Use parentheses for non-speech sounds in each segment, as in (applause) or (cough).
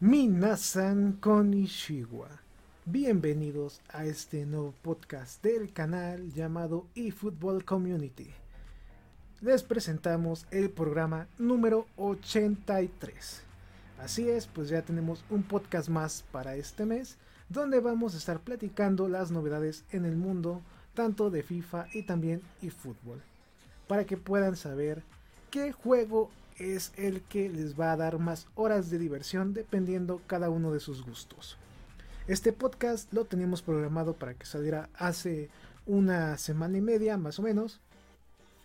Minasan Konishiwa. Bienvenidos a este nuevo podcast del canal llamado eFootball Community. Les presentamos el programa número 83. Así es, pues ya tenemos un podcast más para este mes donde vamos a estar platicando las novedades en el mundo tanto de FIFA y también eFootball para que puedan saber qué juego es el que les va a dar más horas de diversión dependiendo cada uno de sus gustos. Este podcast lo teníamos programado para que saliera hace una semana y media más o menos.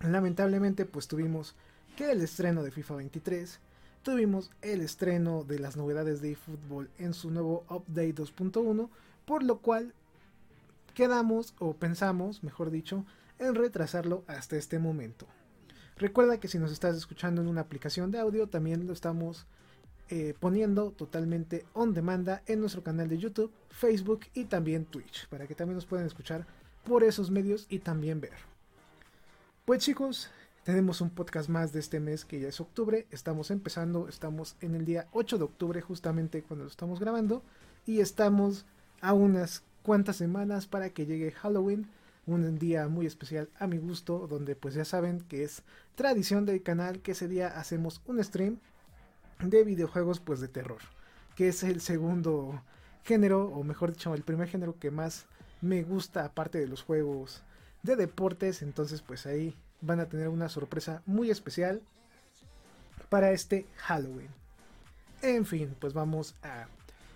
Lamentablemente pues tuvimos que el estreno de FIFA 23, tuvimos el estreno de las novedades de eFootball en su nuevo update 2.1, por lo cual quedamos o pensamos, mejor dicho, en retrasarlo hasta este momento. Recuerda que si nos estás escuchando en una aplicación de audio, también lo estamos eh, poniendo totalmente on demanda en nuestro canal de YouTube, Facebook y también Twitch, para que también nos puedan escuchar por esos medios y también ver. Pues chicos, tenemos un podcast más de este mes que ya es octubre, estamos empezando, estamos en el día 8 de octubre justamente cuando lo estamos grabando y estamos a unas cuantas semanas para que llegue Halloween un día muy especial a mi gusto, donde pues ya saben que es tradición del canal que ese día hacemos un stream de videojuegos pues de terror, que es el segundo género, o mejor dicho, el primer género que más me gusta aparte de los juegos de deportes, entonces pues ahí van a tener una sorpresa muy especial para este Halloween. En fin, pues vamos a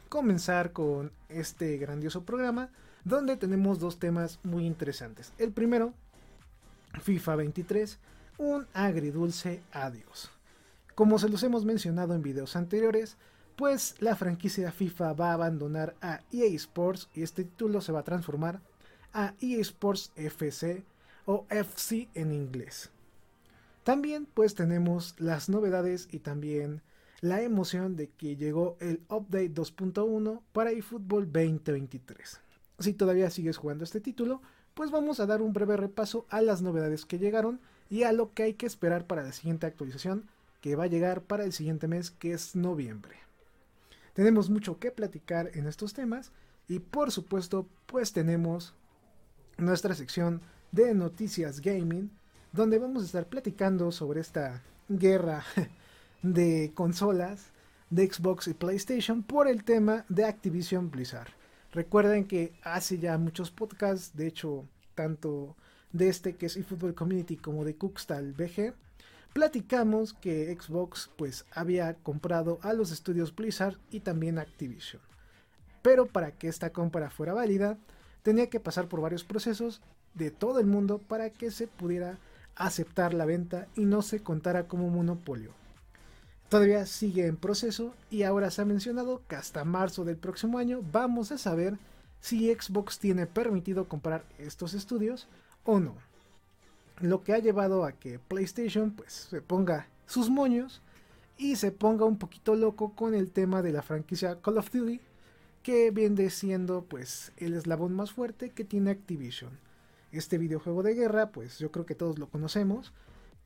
comenzar con este grandioso programa donde tenemos dos temas muy interesantes. El primero, FIFA 23, un agridulce adiós. Como se los hemos mencionado en videos anteriores, pues la franquicia FIFA va a abandonar a EA Sports y este título se va a transformar a EA Sports FC o FC en inglés. También pues tenemos las novedades y también la emoción de que llegó el update 2.1 para eFootball 2023 si todavía sigues jugando este título, pues vamos a dar un breve repaso a las novedades que llegaron y a lo que hay que esperar para la siguiente actualización que va a llegar para el siguiente mes que es noviembre. Tenemos mucho que platicar en estos temas y por supuesto pues tenemos nuestra sección de noticias gaming donde vamos a estar platicando sobre esta guerra (laughs) de consolas de Xbox y PlayStation por el tema de Activision Blizzard. Recuerden que hace ya muchos podcasts, de hecho, tanto de este que es eFootball Community como de Cookstall BG, platicamos que Xbox pues había comprado a los estudios Blizzard y también Activision. Pero para que esta compra fuera válida, tenía que pasar por varios procesos de todo el mundo para que se pudiera aceptar la venta y no se contara como monopolio. Todavía sigue en proceso y ahora se ha mencionado que hasta marzo del próximo año vamos a saber si Xbox tiene permitido comprar estos estudios o no. Lo que ha llevado a que PlayStation pues se ponga sus moños y se ponga un poquito loco con el tema de la franquicia Call of Duty que viene siendo pues el eslabón más fuerte que tiene Activision. Este videojuego de guerra pues yo creo que todos lo conocemos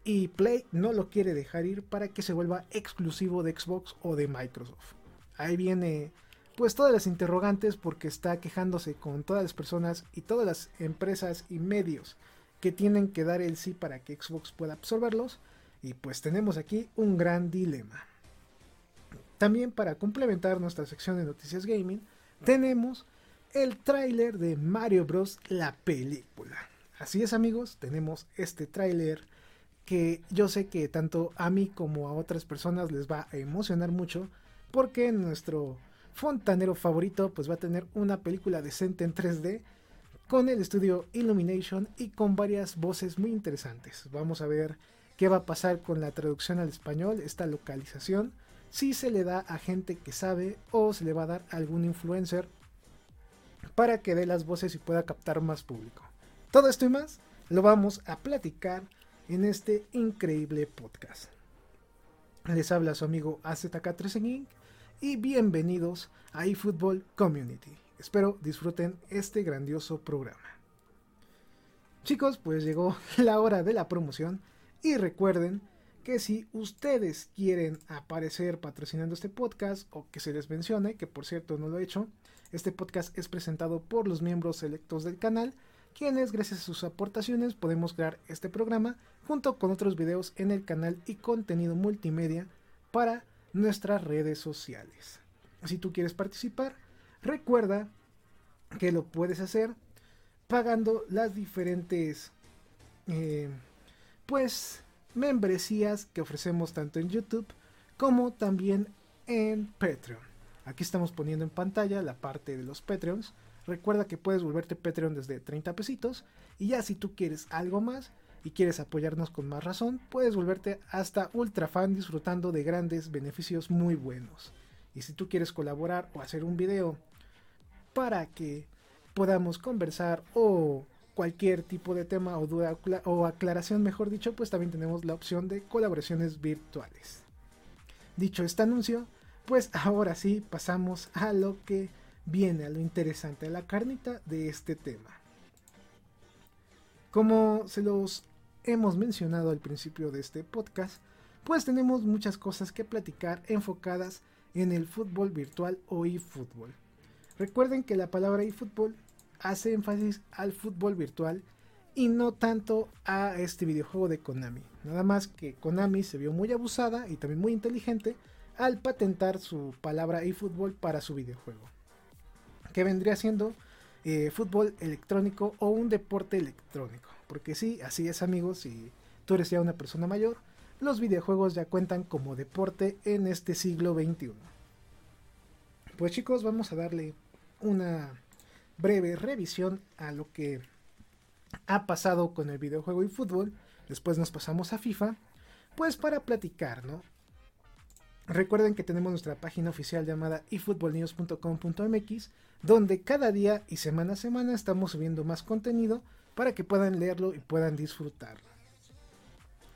y Play no lo quiere dejar ir para que se vuelva exclusivo de Xbox o de Microsoft. Ahí viene pues todas las interrogantes porque está quejándose con todas las personas y todas las empresas y medios que tienen que dar el sí para que Xbox pueda absorberlos y pues tenemos aquí un gran dilema. También para complementar nuestra sección de noticias gaming tenemos el tráiler de Mario Bros la película. Así es amigos, tenemos este tráiler que yo sé que tanto a mí como a otras personas les va a emocionar mucho porque nuestro fontanero favorito pues va a tener una película decente en 3D con el estudio Illumination y con varias voces muy interesantes. Vamos a ver qué va a pasar con la traducción al español, esta localización, si se le da a gente que sabe o se le va a dar a algún influencer para que dé las voces y pueda captar más público. Todo esto y más lo vamos a platicar en este increíble podcast. Les habla su amigo AZK13 y bienvenidos a eFootball Community. Espero disfruten este grandioso programa. Chicos, pues llegó (laughs) la hora de la promoción y recuerden que si ustedes quieren aparecer patrocinando este podcast o que se les mencione, que por cierto no lo he hecho, este podcast es presentado por los miembros selectos del canal, quienes gracias a sus aportaciones podemos crear este programa junto con otros videos en el canal y contenido multimedia para nuestras redes sociales. Si tú quieres participar, recuerda que lo puedes hacer pagando las diferentes eh, pues membresías que ofrecemos tanto en YouTube como también en Patreon. Aquí estamos poniendo en pantalla la parte de los Patreons. Recuerda que puedes volverte Patreon desde 30 pesitos y ya si tú quieres algo más y quieres apoyarnos con más razón, puedes volverte hasta ultra fan disfrutando de grandes beneficios muy buenos. Y si tú quieres colaborar o hacer un video para que podamos conversar o cualquier tipo de tema o duda o aclaración, mejor dicho, pues también tenemos la opción de colaboraciones virtuales. Dicho este anuncio, pues ahora sí pasamos a lo que viene, a lo interesante, a la carnita de este tema. Como se los hemos mencionado al principio de este podcast, pues tenemos muchas cosas que platicar enfocadas en el fútbol virtual o eFootball. Recuerden que la palabra eFootball hace énfasis al fútbol virtual y no tanto a este videojuego de Konami. Nada más que Konami se vio muy abusada y también muy inteligente al patentar su palabra eFootball para su videojuego. Que vendría siendo eh, fútbol electrónico o un deporte electrónico. Porque sí, así es amigos, si tú eres ya una persona mayor, los videojuegos ya cuentan como deporte en este siglo XXI. Pues chicos, vamos a darle una breve revisión a lo que ha pasado con el videojuego y fútbol. Después nos pasamos a FIFA. Pues para platicar, ¿no? Recuerden que tenemos nuestra página oficial llamada efootballnews.com.mx, donde cada día y semana a semana estamos subiendo más contenido para que puedan leerlo y puedan disfrutarlo.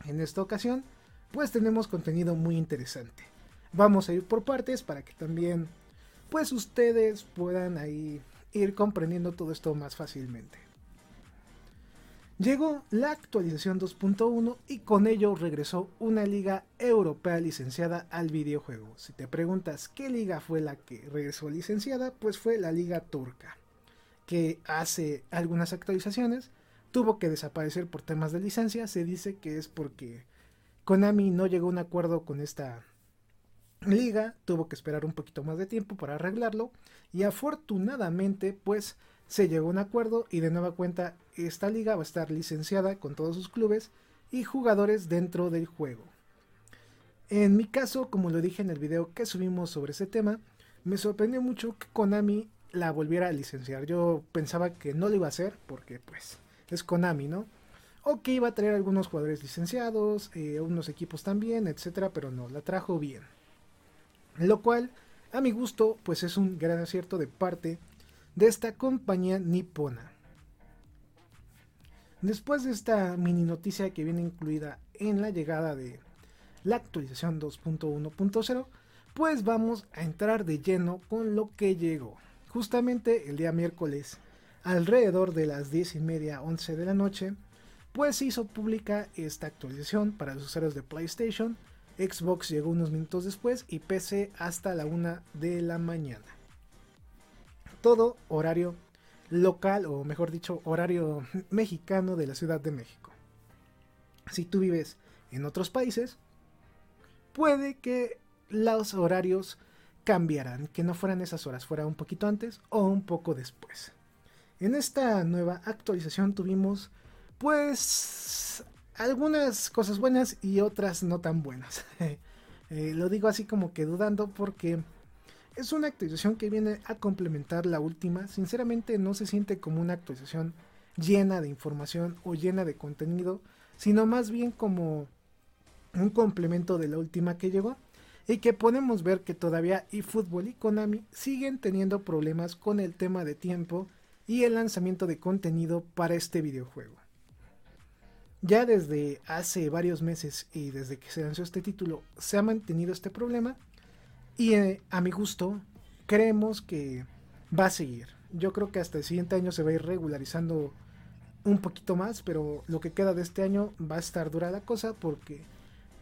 En esta ocasión, pues tenemos contenido muy interesante. Vamos a ir por partes para que también, pues ustedes puedan ahí ir comprendiendo todo esto más fácilmente. Llegó la actualización 2.1 y con ello regresó una liga europea licenciada al videojuego. Si te preguntas qué liga fue la que regresó licenciada, pues fue la liga turca, que hace algunas actualizaciones tuvo que desaparecer por temas de licencia. Se dice que es porque Konami no llegó a un acuerdo con esta liga, tuvo que esperar un poquito más de tiempo para arreglarlo y afortunadamente pues se llegó a un acuerdo y de nueva cuenta esta liga va a estar licenciada con todos sus clubes y jugadores dentro del juego. En mi caso, como lo dije en el video que subimos sobre ese tema, me sorprendió mucho que Konami la volviera a licenciar. Yo pensaba que no lo iba a hacer porque pues es Konami, ¿no? O que iba a traer algunos jugadores licenciados, eh, unos equipos también, etcétera, pero no, la trajo bien. Lo cual, a mi gusto, pues es un gran acierto de parte de esta compañía nipona. Después de esta mini noticia que viene incluida en la llegada de la actualización 2.1.0, pues vamos a entrar de lleno con lo que llegó. Justamente el día miércoles, alrededor de las 10 y media, 11 de la noche, pues se hizo pública esta actualización para los usuarios de PlayStation Xbox llegó unos minutos después y PC hasta la una de la mañana. Todo horario local o mejor dicho horario mexicano de la Ciudad de México. Si tú vives en otros países, puede que los horarios cambiaran, que no fueran esas horas, fuera un poquito antes o un poco después. En esta nueva actualización tuvimos pues algunas cosas buenas y otras no tan buenas. (laughs) Eh, lo digo así como que dudando porque Es una actualización que viene a complementar la última. Sinceramente no se siente como una actualización llena de información o llena de contenido, sino más bien como un complemento de la última que llegó y que podemos ver que todavía eFootball y Konami siguen teniendo problemas con el tema de tiempo y el lanzamiento de contenido para este videojuego. Ya desde hace varios meses y desde que se lanzó este título se ha mantenido este problema y eh, a mi gusto creemos que va a seguir. Yo creo que hasta el siguiente año se va a ir regularizando un poquito más, pero lo que queda de este año va a estar dura la cosa porque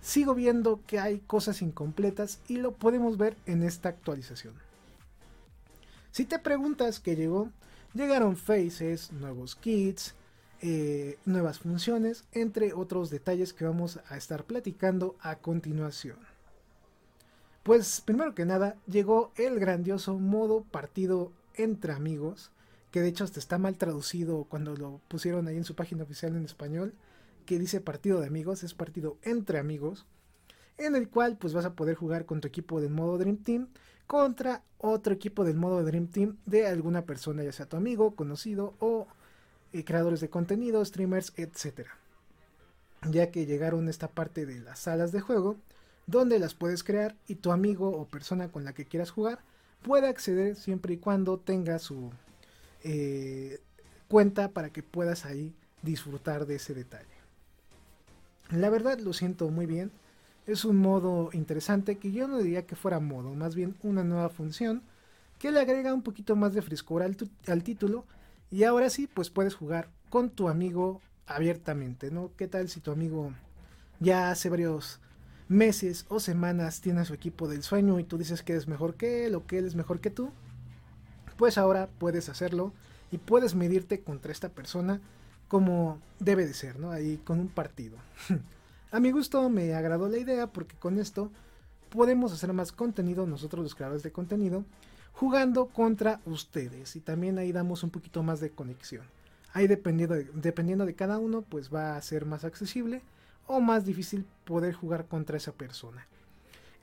sigo viendo que hay cosas incompletas y lo podemos ver en esta actualización. Si te preguntas qué llegó, llegaron faces, nuevos kits, eh, nuevas funciones, entre otros detalles que vamos a estar platicando a continuación. Pues primero que nada llegó el grandioso modo partido entre amigos, que de hecho hasta está mal traducido cuando lo pusieron ahí en su página oficial en español que dice partido de amigos, es partido entre amigos, en el cual pues vas a poder jugar con tu equipo del modo Dream Team contra otro equipo del modo Dream Team de alguna persona, ya sea tu amigo, conocido o eh, creadores de contenido, streamers, etc. Ya que llegaron esta parte de las salas de juego, donde las puedes crear y tu amigo o persona con la que quieras jugar puede acceder siempre y cuando tenga su eh, cuenta para que puedas ahí disfrutar de ese detalle. La verdad lo siento muy bien. Es un modo interesante que yo no diría que fuera modo, más bien una nueva función que le agrega un poquito más de frescura al, título y ahora sí pues puedes jugar con tu amigo abiertamente, ¿no? ¿Qué tal si tu amigo ya hace varios meses o semanas tiene su equipo del sueño y tú dices que eres mejor que él o que él es mejor que tú? Pues ahora puedes hacerlo y puedes medirte contra esta persona como debe de ser, ¿no? Ahí con un partido. (laughs) A mi gusto me agradó la idea porque con esto podemos hacer más contenido nosotros los creadores de contenido jugando contra ustedes y también ahí damos un poquito más de conexión. Ahí dependiendo de, dependiendo de cada uno pues va a ser más accesible o más difícil poder jugar contra esa persona.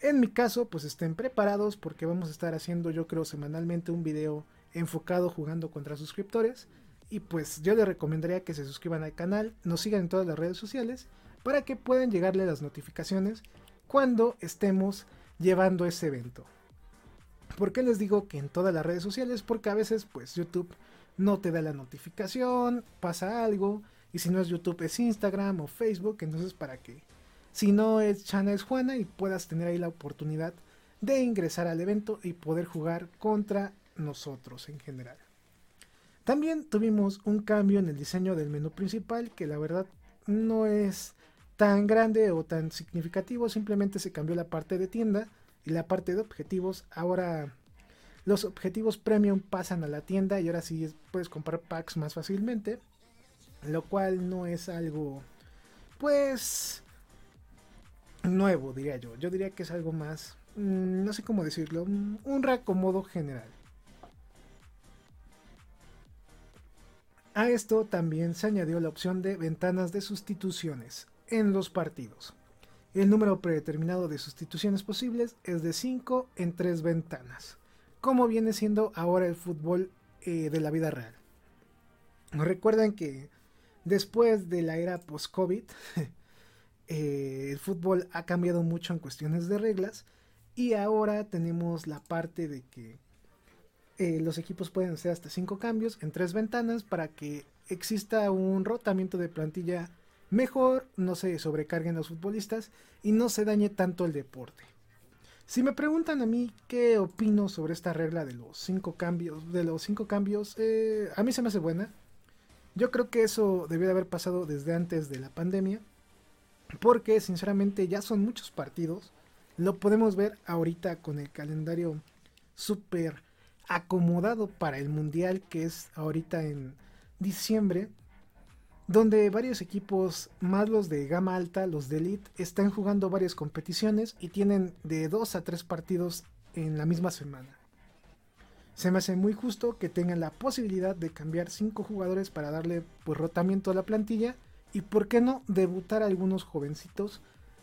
En mi caso pues estén preparados porque vamos a estar haciendo yo creo semanalmente un video enfocado jugando contra suscriptores y pues yo les recomendaría que se suscriban al canal, nos sigan en todas las redes sociales para que puedan llegarle las notificaciones cuando estemos llevando ese evento. ¿Por qué les digo que en todas las redes sociales? Porque a veces pues YouTube no te da la notificación, pasa algo, y si no es YouTube es Instagram o Facebook, entonces para que si no es Chana es Juana y puedas tener ahí la oportunidad de ingresar al evento y poder jugar contra nosotros en general. También tuvimos un cambio en el diseño del menú principal que la verdad no es tan grande o tan significativo, simplemente se cambió la parte de tienda y la parte de objetivos. Ahora los objetivos premium pasan a la tienda y ahora sí puedes comprar packs más fácilmente, lo cual no es algo pues nuevo, diría yo. Yo diría que es algo más, mm, no sé cómo decirlo, un reacomodo general. A esto también se añadió la opción de ventanas de sustituciones en los partidos. El número predeterminado de sustituciones posibles es de 5 en 3 ventanas, como viene siendo ahora el fútbol eh, de la vida real. Recuerden que después de la era post-COVID, (laughs) eh, el fútbol ha cambiado mucho en cuestiones de reglas y ahora tenemos la parte de que eh, los equipos pueden hacer hasta 5 cambios en 3 ventanas para que exista un rotamiento de plantilla mejor, no se sobrecarguen los futbolistas y no se dañe tanto el deporte. Si me preguntan a mí qué opino sobre esta regla de los 5 cambios, de los cinco cambios, eh, a mí se me hace buena. Yo creo que eso debió de haber pasado desde antes de la pandemia, porque sinceramente ya son muchos partidos. Lo podemos ver ahorita con el calendario súper acomodado para el mundial que es ahorita en diciembre, donde varios equipos, más los de gama alta, los de elite, están jugando varias competiciones y tienen de dos a tres partidos en la misma semana. Se me hace muy justo que tengan la posibilidad de cambiar cinco jugadores para darle pues, rotamiento a la plantilla y por qué no debutar a algunos jovencitos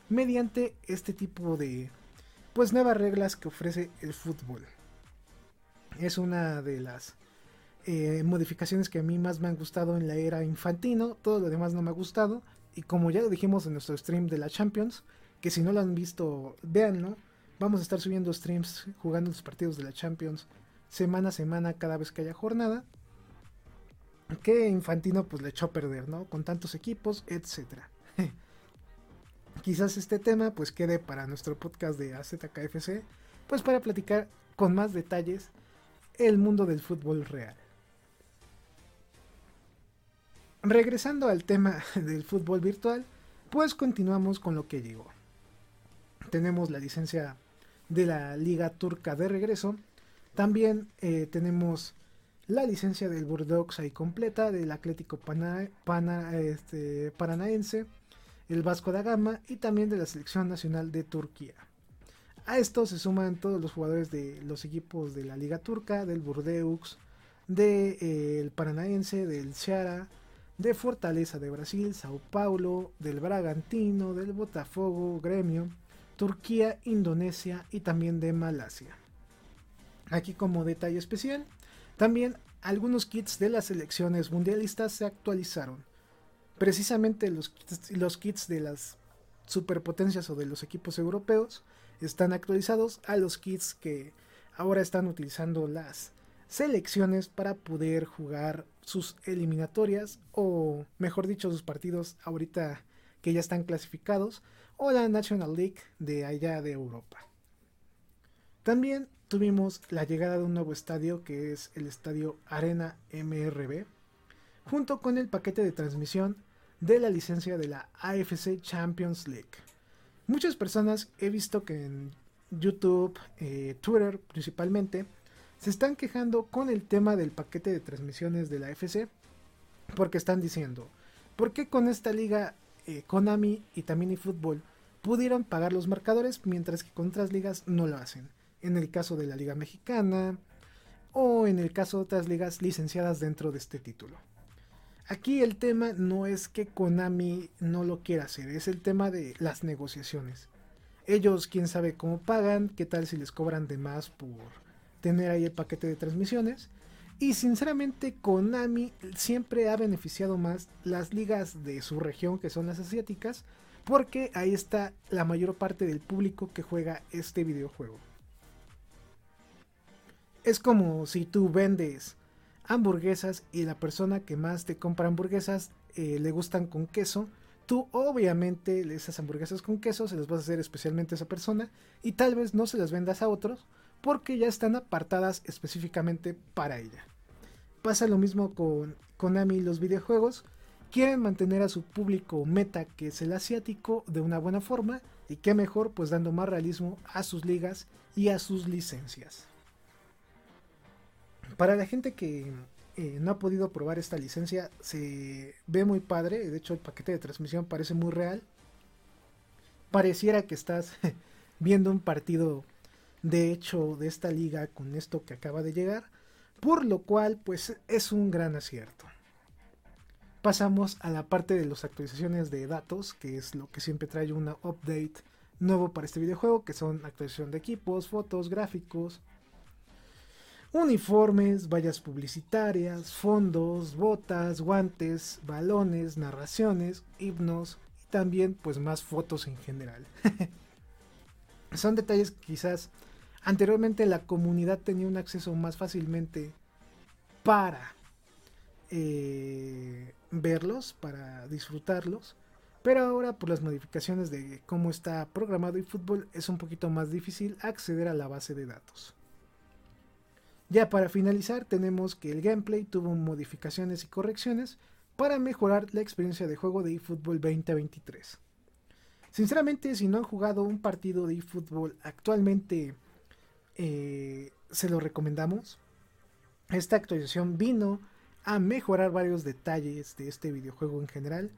mediante este tipo de pues nuevas reglas que ofrece el fútbol. Es una de las eh, modificaciones que a mí más me han gustado en la era infantino. Todo lo demás no me ha gustado. Y como ya lo dijimos en nuestro stream de la Champions, que si no lo han visto, véanlo. Vamos a estar subiendo streams jugando los partidos de la Champions semana a semana cada vez que haya jornada. Que Infantino pues le echó a perder, ¿no? Con tantos equipos, etcétera. (laughs) Quizás este tema pues quede para nuestro podcast de AZKFC, pues para platicar con más detalles el mundo del fútbol real. Regresando al tema (laughs) del fútbol virtual, pues continuamos con lo que llegó. Tenemos la licencia de la Liga Turca de regreso. También eh, tenemos la licencia del Burdox ahí completa, del Atlético este, Paranaense, el Vasco da Gama y también de la Selección Nacional de Turquía. A esto se suman todos los jugadores de los equipos de la Liga Turca, del Burdeux, del eh, Paranaense, del Ceará, de Fortaleza de Brasil, Sao Paulo, del Bragantino, del Botafogo, Gremio, Turquía, Indonesia y también de Malasia. Aquí como detalle especial, también algunos kits de las selecciones mundialistas se actualizaron. Precisamente los, los kits de las superpotencias o de los equipos europeos están actualizados a los kits que ahora están utilizando las selecciones para poder jugar sus eliminatorias o mejor dicho sus partidos ahorita que ya están clasificados o la National League de allá de Europa. También tuvimos la llegada de un nuevo estadio que es el estadio Arena MRB junto con el paquete de transmisión de la licencia de la AFC Champions League. Muchas personas he visto que en YouTube, eh, Twitter principalmente, se están quejando con el tema del paquete de transmisiones de la FC porque están diciendo, ¿por qué con esta liga eh, Konami y también eFootball pudieron pagar los marcadores mientras que con otras ligas no lo hacen? En el caso de la Liga Mexicana o en el caso de otras ligas licenciadas dentro de este título. Aquí el tema no es que Konami no lo quiera hacer, es el tema de las negociaciones. Ellos quién sabe cómo pagan, qué tal si les cobran de más por tener ahí el paquete de transmisiones. Y sinceramente Konami siempre ha beneficiado más las ligas de su región, que son las asiáticas, porque ahí está la mayor parte del público que juega este videojuego. Es como si tú vendes hamburguesas y la persona que más te compra hamburguesas eh, le gustan con queso, tú obviamente esas hamburguesas con queso se las vas a hacer especialmente a esa persona y tal vez no se las vendas a otros porque ya están apartadas específicamente para ella. Pasa lo mismo con Konami y los videojuegos. Quieren mantener a su público meta, que es el asiático, de una buena forma y qué mejor pues dando más realismo a sus ligas y a sus licencias. Para la gente que eh, no ha podido probar esta licencia, se ve muy padre. De hecho, el paquete de transmisión parece muy real. Pareciera que estás (laughs) viendo un partido de hecho de esta liga con esto que acaba de llegar, por lo cual pues es un gran acierto. Pasamos a la parte de las actualizaciones de datos, que es lo que siempre trae una update nuevo para este videojuego, que son actualización de equipos, fotos, gráficos, uniformes, vallas publicitarias, fondos, botas, guantes, balones, narraciones, himnos y también pues más fotos en general. (laughs) Son detalles que quizás Anteriormente la comunidad tenía un acceso más fácilmente para eh, verlos, para disfrutarlos. Pero ahora por las modificaciones de cómo está programado el fútbol es un poquito más difícil acceder a la base de datos. Ya para finalizar tenemos que el gameplay tuvo modificaciones y correcciones para mejorar la experiencia de juego de eFootball 2023. Sinceramente si no han jugado un partido de eFootball actualmente eh, se lo recomendamos. Esta actualización vino a mejorar varios detalles de este videojuego en general.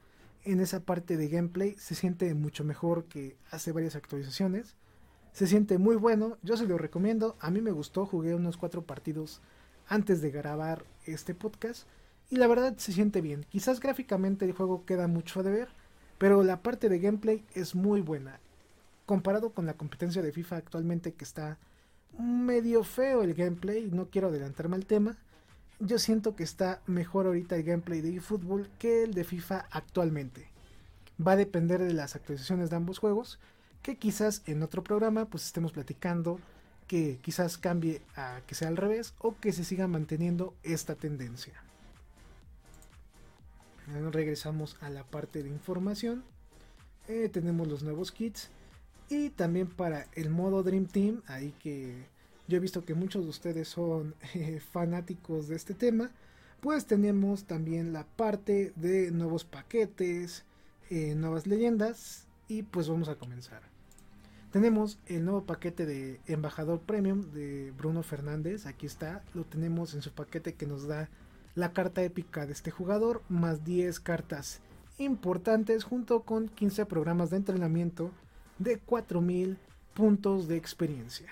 En esa parte de gameplay se siente mucho mejor que hace varias actualizaciones. Se siente muy bueno, yo se lo recomiendo. A mí me gustó, jugué unos cuatro partidos antes de grabar este podcast. Y la verdad se siente bien. Quizás gráficamente el juego queda mucho de ver, pero la parte de gameplay es muy buena. Comparado con la competencia de FIFA actualmente que está medio feo el gameplay, no quiero adelantarme al tema. Yo siento que está mejor ahorita el gameplay de eFootball que el de FIFA actualmente. Va a depender de las actualizaciones de ambos juegos, que quizás en otro programa pues estemos platicando que quizás cambie a que sea al revés o que se siga manteniendo esta tendencia. regresamos a la parte de información. Eh, tenemos los nuevos kits y también para el modo Dream Team, ahí que yo he visto que muchos de ustedes son (laughs) eh, fanáticos de este tema, pues tenemos también la parte de nuevos paquetes, eh, nuevas leyendas y pues vamos a comenzar. Tenemos el nuevo paquete de embajador premium de Bruno Fernández, aquí está, lo tenemos en su paquete que nos da la carta épica de este jugador, más 10 cartas importantes junto con 15 programas de entrenamiento de 4000 puntos de experiencia.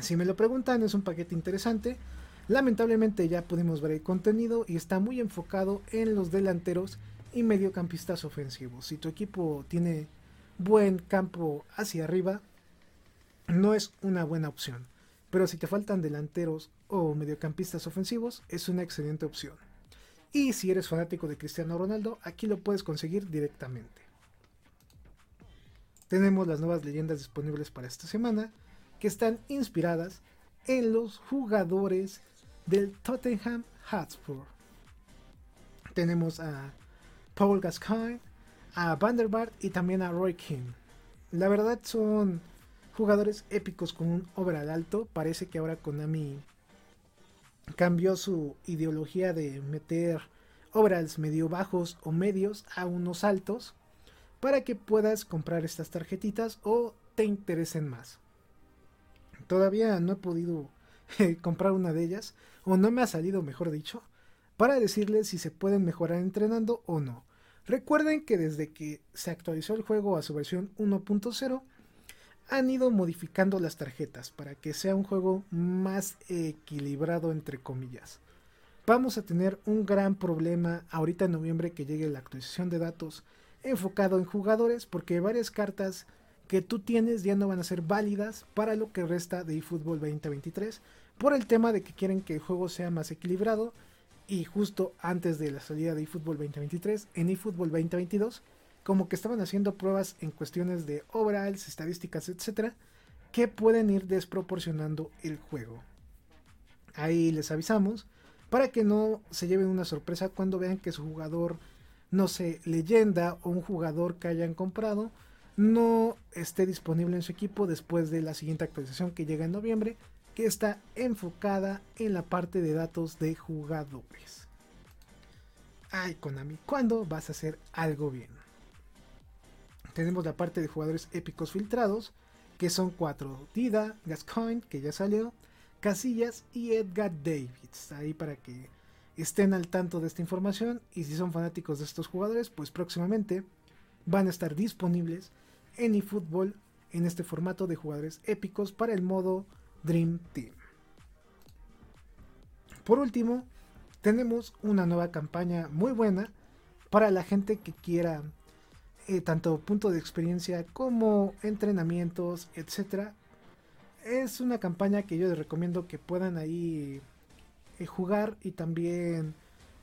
Si me lo preguntan, es un paquete interesante. Lamentablemente ya pudimos ver el contenido y está muy enfocado en los delanteros y mediocampistas ofensivos. Si tu equipo tiene buen campo hacia arriba, no es una buena opción. Pero si te faltan delanteros o mediocampistas ofensivos, es una excelente opción. Y si eres fanático de Cristiano Ronaldo, aquí lo puedes conseguir directamente. Tenemos las nuevas leyendas disponibles para esta semana, que están inspiradas en los jugadores del Tottenham Hotspur. Tenemos a Paul Gascoigne, a Vanderbart y también a Roy King. La verdad son jugadores épicos con un overall alto. Parece que ahora Konami cambió su ideología de meter overalls medio bajos o medios a unos altos para que puedas comprar estas tarjetitas o te interesen más. Todavía no he podido (laughs) eh, comprar una de ellas, o no me ha salido, mejor dicho, para decirles si se pueden mejorar entrenando o no. Recuerden que desde que se actualizó el juego a su versión 1.0, han ido modificando las tarjetas para que sea un juego más equilibrado entre comillas. Vamos a tener un gran problema ahorita en noviembre que llegue la actualización de datos enfocado en jugadores porque varias cartas que tú tienes ya no van a ser válidas para lo que resta de eFootball 2023 por el tema de que quieren que el juego sea más equilibrado y justo antes de la salida de eFootball 2023 en eFootball 2022 como que estaban haciendo pruebas en cuestiones de overalls, estadísticas, etcétera, que pueden ir desproporcionando el juego. Ahí les avisamos para que no se lleven una sorpresa cuando vean que su jugador no sé, leyenda o un jugador que hayan comprado no esté disponible en su equipo después de la siguiente actualización que llega en noviembre, que está enfocada en la parte de datos de jugadores. Ay, Konami, ¿cuándo vas a hacer algo bien? Tenemos la parte de jugadores épicos filtrados, que son cuatro: Dida, Gascoigne, que ya salió, Casillas y Edgar Davids. Ahí para que estén al tanto de esta información y si son fanáticos de estos jugadores, pues próximamente van a estar disponibles en eFootball en este formato de jugadores épicos para el modo Dream Team. Por último, tenemos una nueva campaña muy buena para la gente que quiera eh, tanto punto de experiencia como entrenamientos, etc. Es una campaña que yo les recomiendo que puedan ahí eh, jugar y también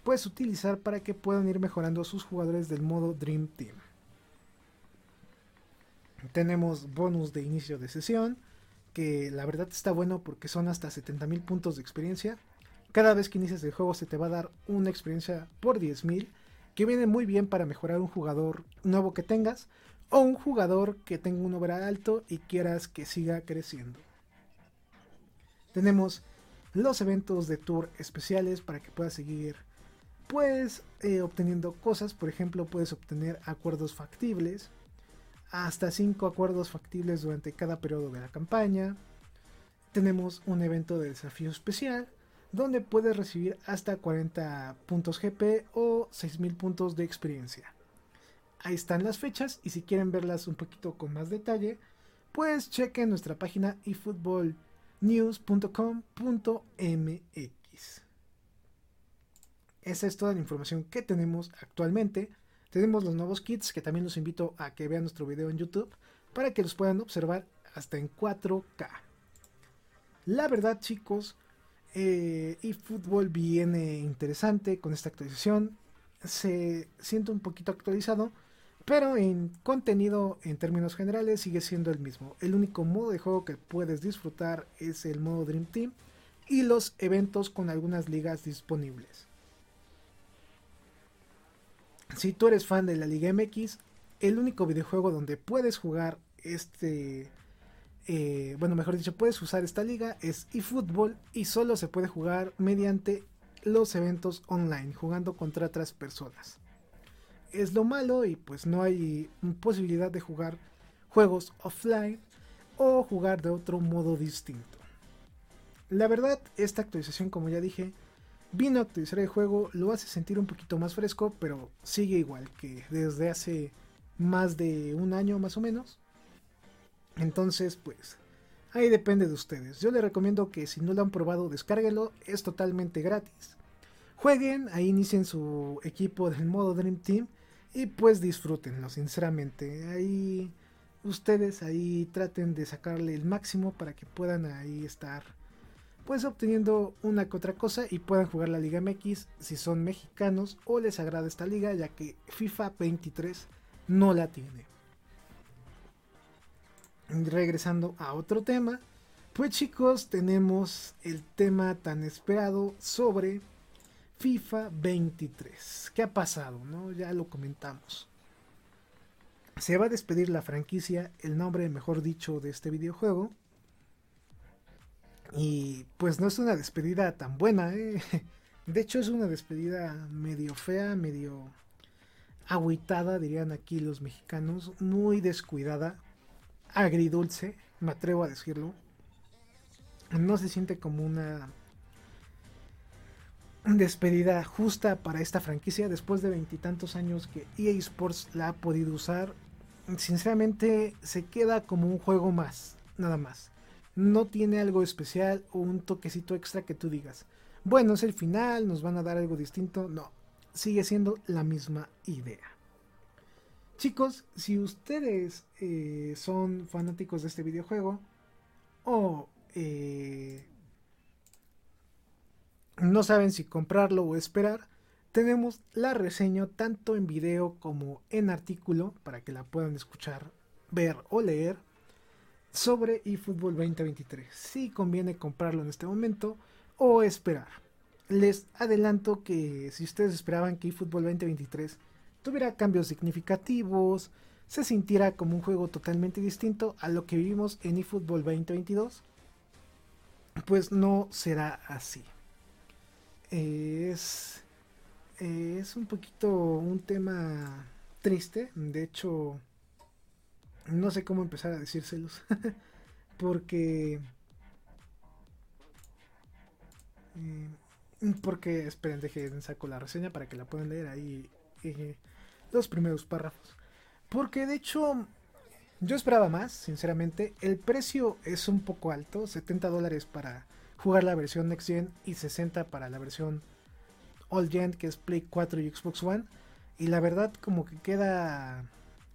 puedes utilizar para que puedan ir mejorando sus jugadores del modo Dream Team. Tenemos bonus de inicio de sesión, que la verdad está bueno porque son hasta 70.000 puntos de experiencia. Cada vez que inicias el juego se te va a dar una experiencia por 10.000, que viene muy bien para mejorar un jugador nuevo que tengas o un jugador que tenga un overall alto y quieras que siga creciendo. Tenemos los eventos de tour especiales para que puedas seguir pues eh, obteniendo cosas por ejemplo puedes obtener acuerdos factibles hasta 5 acuerdos factibles durante cada periodo de la campaña tenemos un evento de desafío especial donde puedes recibir hasta 40 puntos GP o 6000 puntos de experiencia ahí están las fechas y si quieren verlas un poquito con más detalle pues chequen nuestra página eFootball news.com.mx. Esa es toda la información que tenemos actualmente. Tenemos los nuevos kits que también los invito a que vean nuestro video en YouTube para que los puedan observar hasta en 4K. La verdad chicos, eh, eFootball viene interesante con esta actualización. Se siente un poquito actualizado, pero en contenido en términos generales sigue siendo el mismo. El único modo de juego que puedes disfrutar es el modo Dream Team y los eventos con algunas ligas disponibles. Si tú eres fan de la Liga MX, el único videojuego donde puedes jugar este eh, bueno, mejor dicho, puedes usar esta liga, es eFootball y solo se puede jugar mediante los eventos online, jugando contra otras personas. Es lo malo y pues no hay posibilidad de jugar juegos offline o jugar de otro modo distinto. La verdad, esta actualización, como ya dije, vino a actualizar el juego, lo hace sentir un poquito más fresco, pero sigue igual que desde hace más de un año más o menos. Entonces, pues, ahí depende de ustedes. Yo les recomiendo que si no lo han probado, descárguenlo, es totalmente gratis. Jueguen, ahí inicien su equipo del modo Dream Team y pues disfrútenlo, sinceramente. Ahí ustedes ahí traten de sacarle el máximo para que puedan ahí estar pues obteniendo una que otra cosa y puedan jugar la Liga MX si son mexicanos o les agrada esta liga ya que FIFA 23 no la tiene regresando a otro tema, pues chicos, tenemos el tema tan esperado sobre FIFA 23. ¿Qué ha pasado? No? Ya lo comentamos. Se va a despedir la franquicia, el nombre mejor dicho de este videojuego. Y pues no es una despedida tan buena, ¿eh? (laughs) De hecho es una despedida medio fea, medio agüitada, dirían aquí los mexicanos, muy descuidada agridulce, me atrevo a decirlo. No se siente como una despedida justa para esta franquicia después de veintitantos años que EA Sports la ha podido usar. Sinceramente se queda como un juego más, nada más. No tiene algo especial o un toquecito extra que tú digas. Bueno, es el final, nos van a dar algo distinto. No, sigue siendo la misma idea. Chicos, si ustedes eh, son fanáticos de este videojuego o eh, no saben si comprarlo o esperar, tenemos la reseña tanto en video como en artículo para que la puedan escuchar, ver o leer sobre eFootball 2023. Si conviene comprarlo en este momento o esperar. Les adelanto que si ustedes esperaban que eFootball 2023 tuviera cambios significativos, se sintiera como un juego totalmente distinto a lo que vivimos en eFootball 2022, pues no será así. Es, es un poquito un tema triste, de hecho, no sé cómo empezar a decírselos, (laughs) porque... Eh, porque, esperen, dejen, saco la reseña para que la puedan leer ahí eh, los primeros párrafos. Porque de hecho, yo esperaba más, sinceramente. El precio es un poco alto, 70 dólares para jugar la versión Next Gen y 60 para la versión All Gen, que es Play 4 y Xbox One. Y la verdad como que queda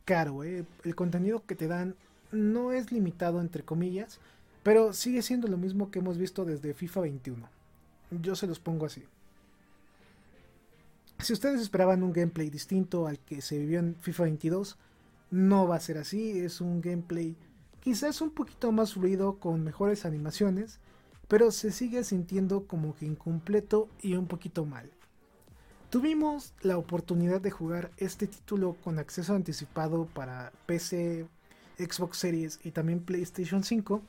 caro, el contenido que te dan no es limitado entre comillas, pero sigue siendo lo mismo que hemos visto desde FIFA 21. Yo se los pongo así. Si ustedes esperaban un gameplay distinto al que se vivió en FIFA 22, no va a ser así. Es un gameplay quizás un poquito más fluido, con mejores animaciones, pero se sigue sintiendo como que incompleto y un poquito mal. Tuvimos la oportunidad de jugar este título con acceso anticipado para PC, Xbox Series y también PlayStation 5.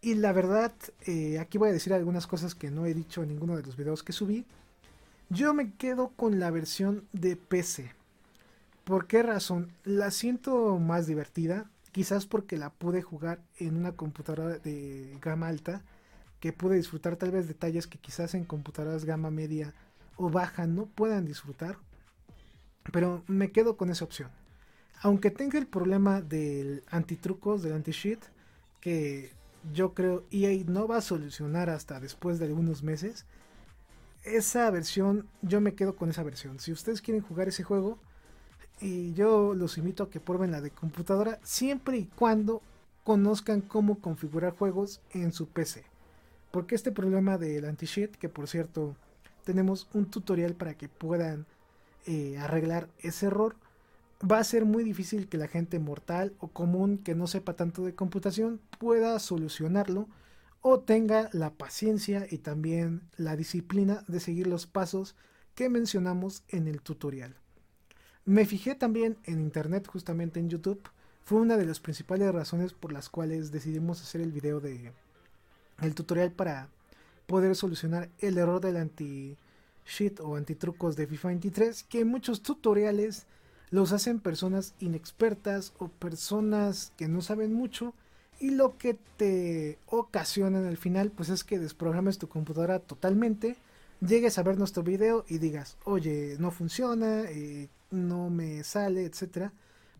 Y la verdad, eh, aquí voy a decir algunas cosas que no he dicho en ninguno de los videos que subí. Yo me quedo con la versión de PC. ¿Por qué razón? La siento más divertida. Quizás porque la pude jugar en una computadora de gama alta. Que pude disfrutar tal vez detalles que quizás en computadoras gama media o baja no puedan disfrutar. Pero me quedo con esa opción. Aunque tenga el problema del antitrucos, del anti-cheat, que yo creo EA no va a solucionar hasta después de algunos meses esa versión, yo me quedo con esa versión. Si ustedes quieren jugar ese juego, y yo los invito a que prueben la de computadora, siempre y cuando conozcan cómo configurar juegos en su PC. Porque este problema del anti-cheat, que por cierto tenemos un tutorial para que puedan eh, arreglar ese error, va a ser muy difícil que la gente mortal o común que no sepa tanto de computación pueda solucionarlo o tenga la paciencia y también la disciplina de seguir los pasos que mencionamos en el tutorial. Me fijé también en internet, justamente en YouTube, fue una de las principales razones por las cuales decidimos hacer el video de el tutorial para poder solucionar el error del anti cheat o antitrucos de FIFA 23 que muchos tutoriales los hacen personas inexpertas o personas que no saben mucho y lo que te ocasiona al final pues es que desprogrames tu computadora totalmente, llegues a ver nuestro video y digas, oye, no funciona, eh, no me sale, etcétera,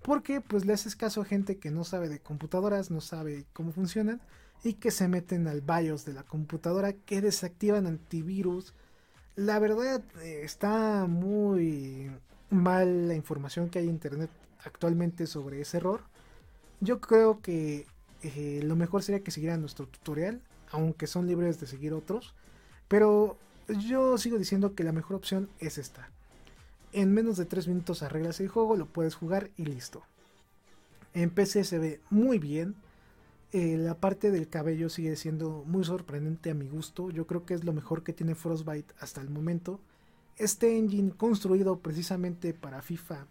porque pues le haces caso a gente que no sabe de computadoras, no sabe cómo funcionan y que se meten al BIOS de la computadora, que desactivan antivirus. La verdad eh, está muy mal la información que hay en internet actualmente sobre ese error. Yo creo que eh, lo mejor sería que siguieran nuestro tutorial, aunque son libres de seguir otros. Pero yo sigo diciendo que la mejor opción es esta. En menos de 3 minutos arreglas el juego, lo puedes jugar y listo. En PC se ve muy bien. Eh, la parte del cabello sigue siendo muy sorprendente a mi gusto. Yo creo que es lo mejor que tiene Frostbite hasta el momento este engine construido precisamente para FIFA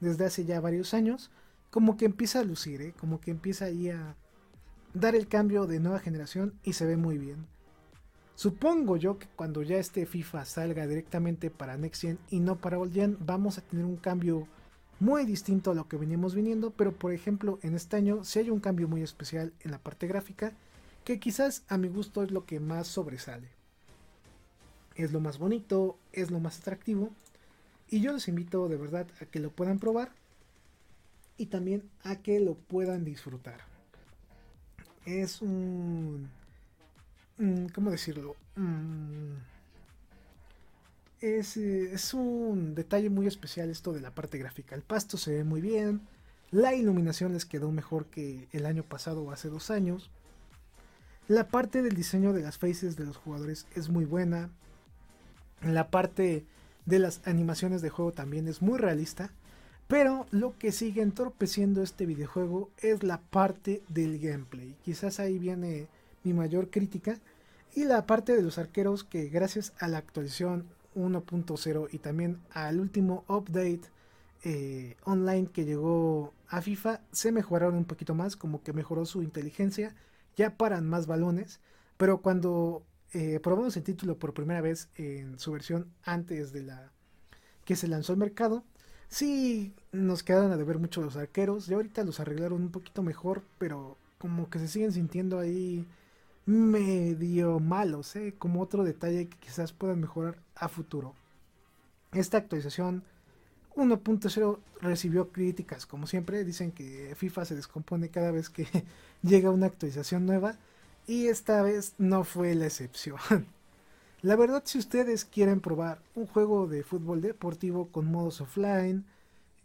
desde hace ya varios años, como que empieza a lucir, ¿eh? como que empieza ahí a dar el cambio de nueva generación y se ve muy bien. Supongo yo que cuando ya este FIFA salga directamente para Next Gen y no para Old Gen, vamos a tener un cambio muy distinto a lo que veníamos viniendo, pero por ejemplo en este año sí hay un cambio muy especial en la parte gráfica, que quizás a mi gusto es lo que más sobresale es lo más bonito, es lo más atractivo. Y yo les invito de verdad a que lo puedan probar y también a que lo puedan disfrutar. Es un... ¿Cómo decirlo? Mm, es, es, un detalle muy especial esto de la parte gráfica. El pasto se ve muy bien. La iluminación les quedó mejor que el año pasado o hace dos años. La parte del diseño de las faces de los jugadores es muy buena. La parte de las animaciones de juego también es muy realista. Pero lo que sigue entorpeciendo este videojuego es la parte del gameplay. Quizás ahí viene mi mayor crítica. Y la parte de los arqueros que gracias a la actualización 1.0 y también al último update eh, online que llegó a FIFA se mejoraron un poquito más, como que mejoró su inteligencia, ya paran más balones, pero cuando eh, probamos el título por primera vez en su versión antes de la que se lanzó al mercado. Sí, nos quedaron a deber mucho los arqueros. Y ahorita los arreglaron un poquito mejor, pero como que se siguen sintiendo ahí medio malos, ¿eh? como otro detalle que quizás puedan mejorar a futuro. Esta actualización 1.0 recibió críticas, como siempre, dicen que FIFA se descompone cada vez que (laughs) llega una actualización nueva y esta vez no fue la excepción. La verdad, si ustedes quieren probar un juego de fútbol deportivo con modos offline,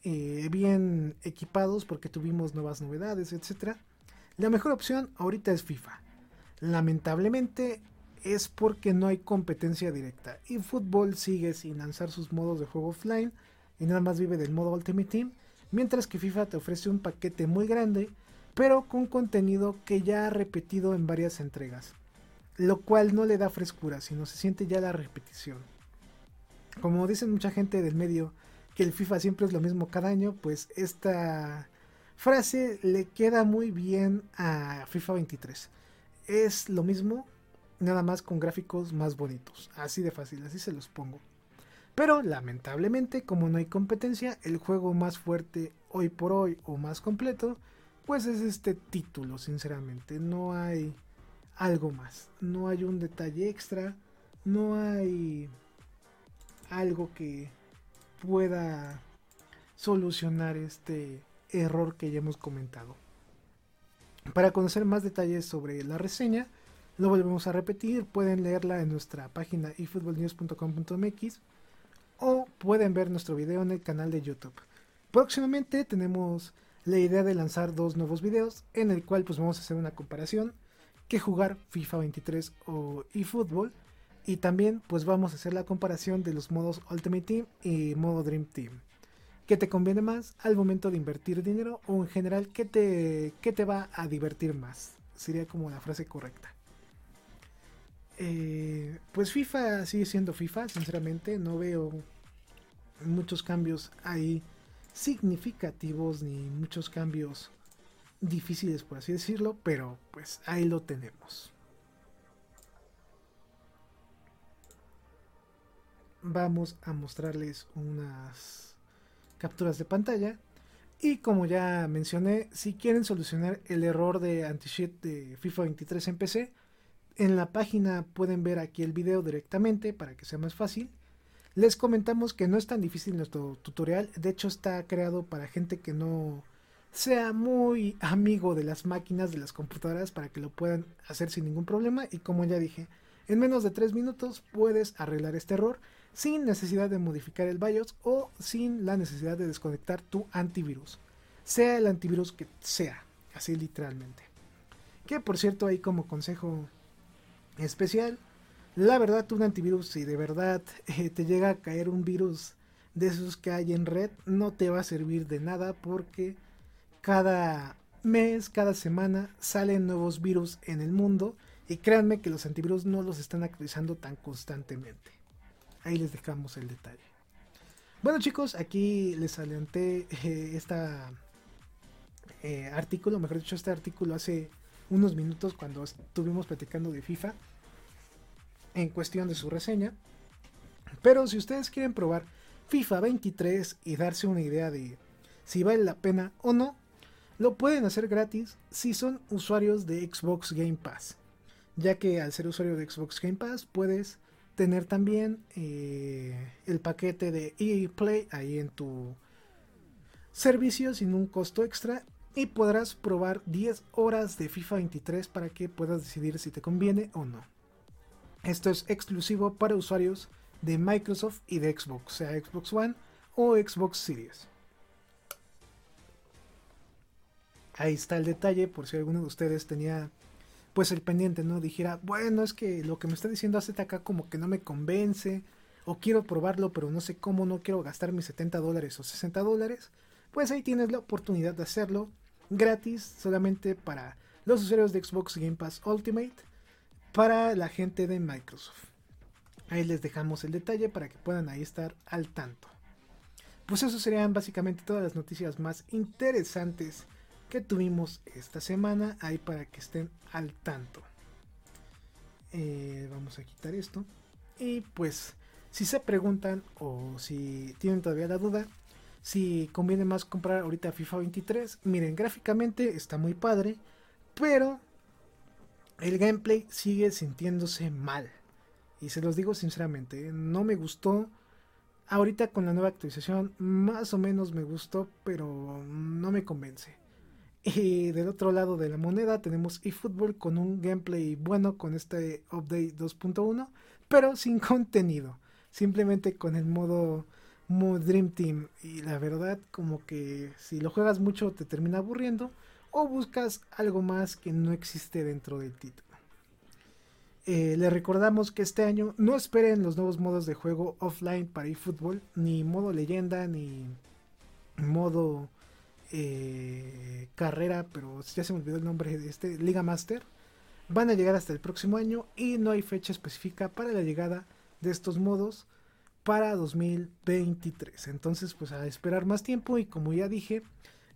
eh, bien equipados porque tuvimos nuevas novedades, etc., la mejor opción ahorita es FIFA. Lamentablemente es porque no hay competencia directa y fútbol sigue sin lanzar sus modos de juego offline y nada más vive del modo Ultimate Team, mientras que FIFA te ofrece un paquete muy grande pero con contenido que ya ha repetido en varias entregas, lo cual no le da frescura, sino se siente ya la repetición. Como dicen mucha gente del medio que el FIFA siempre es lo mismo cada año, pues esta frase le queda muy bien a FIFA 23. Es lo mismo, nada más con gráficos más bonitos, así de fácil, así se los pongo. Pero lamentablemente, como no hay competencia, el juego más fuerte hoy por hoy o más completo pues es este título, sinceramente. No hay algo más. No hay un detalle extra. No hay algo que pueda solucionar este error que ya hemos comentado. Para conocer más detalles sobre la reseña, lo volvemos a repetir. Pueden leerla en nuestra página efootballnews.com.mx o pueden ver nuestro video en el canal de YouTube. Próximamente tenemos la idea de lanzar dos nuevos videos en el cual pues vamos a hacer una comparación que jugar FIFA 23 o eFootball. Y también pues vamos a hacer la comparación de los modos Ultimate Team y modo Dream Team. ¿Qué te conviene más al momento de invertir dinero o en general qué te, qué te va a divertir más? Sería como la frase correcta. Eh, pues FIFA sigue siendo FIFA, sinceramente. No veo muchos cambios ahí significativos ni muchos cambios difíciles, por así decirlo. Pero pues ahí lo tenemos. Vamos a mostrarles unas capturas de pantalla. Y como ya mencioné, si quieren solucionar el error de anti-cheat de FIFA 23 en PC, en la página pueden ver aquí el video directamente para que sea más fácil. Les comentamos que no es tan difícil nuestro tutorial, de hecho está creado para gente que no sea muy amigo de las máquinas, de las computadoras, para que lo puedan hacer sin ningún problema. Y como ya dije, en menos de 3 minutos puedes arreglar este error sin necesidad de modificar el BIOS o sin la necesidad de desconectar tu antivirus. Sea el antivirus que sea, así literalmente. Que por cierto, ahí como consejo especial. La verdad, un antivirus, si de verdad eh, te llega a caer un virus de esos que hay en red, no te va a servir de nada porque cada mes, cada semana salen nuevos virus en el mundo y créanme que los antivirus no los están actualizando tan constantemente. Ahí les dejamos el detalle. Bueno chicos, aquí les adelanté este artículo, mejor dicho, este artículo hace unos minutos cuando estuvimos platicando de FIFA en cuestión de su reseña. Pero si ustedes quieren probar FIFA 23 y darse una idea de si vale la pena o no, lo pueden hacer gratis si son usuarios de Xbox Game Pass. Ya que al ser usuario de Xbox Game Pass puedes tener también eh, el paquete de EA Play ahí en tu servicio sin un costo extra y podrás probar 10 horas de FIFA 23 para que puedas decidir si te conviene o no. Esto es exclusivo para usuarios de Microsoft y de Xbox, sea Xbox One o Xbox Series. Ahí está el detalle por si alguno de ustedes tenía pues el pendiente, ¿no? Dijera, bueno, es que lo que me está diciendo acá como que no me convence, o quiero probarlo, pero no sé cómo, no quiero gastar mis 70 dólares o 60 dólares, pues ahí tienes la oportunidad de hacerlo gratis solamente para los usuarios de Xbox Game Pass Ultimate para la gente de Microsoft. Ahí les dejamos el detalle para que puedan ahí estar al tanto. Pues eso serían básicamente todas las noticias más interesantes que tuvimos esta semana ahí para que estén al tanto. Eh, vamos a quitar esto. Y pues si se preguntan o si tienen todavía la duda, si conviene más comprar ahorita FIFA 23. Miren, gráficamente está muy padre, pero el gameplay sigue sintiéndose mal. Y se los digo sinceramente, no me gustó. Ahorita con la nueva actualización más o menos me gustó, pero no me convence. Y del otro lado de la moneda tenemos eFootball con un gameplay bueno con este update 2.1, pero sin (laughs) contenido. Simplemente con el modo Dream Team. Y la verdad, como que si lo juegas mucho te termina aburriendo. O buscas algo más que no existe dentro del título. Eh, le recordamos que este año no esperen los nuevos modos de juego offline para eFootball, ni modo leyenda, ni modo eh, carrera, pero ya se me olvidó el nombre de este, Liga Master. Van a llegar hasta el próximo año y no hay fecha específica para la llegada de estos modos para 2023. Entonces, pues a esperar más tiempo y como ya dije,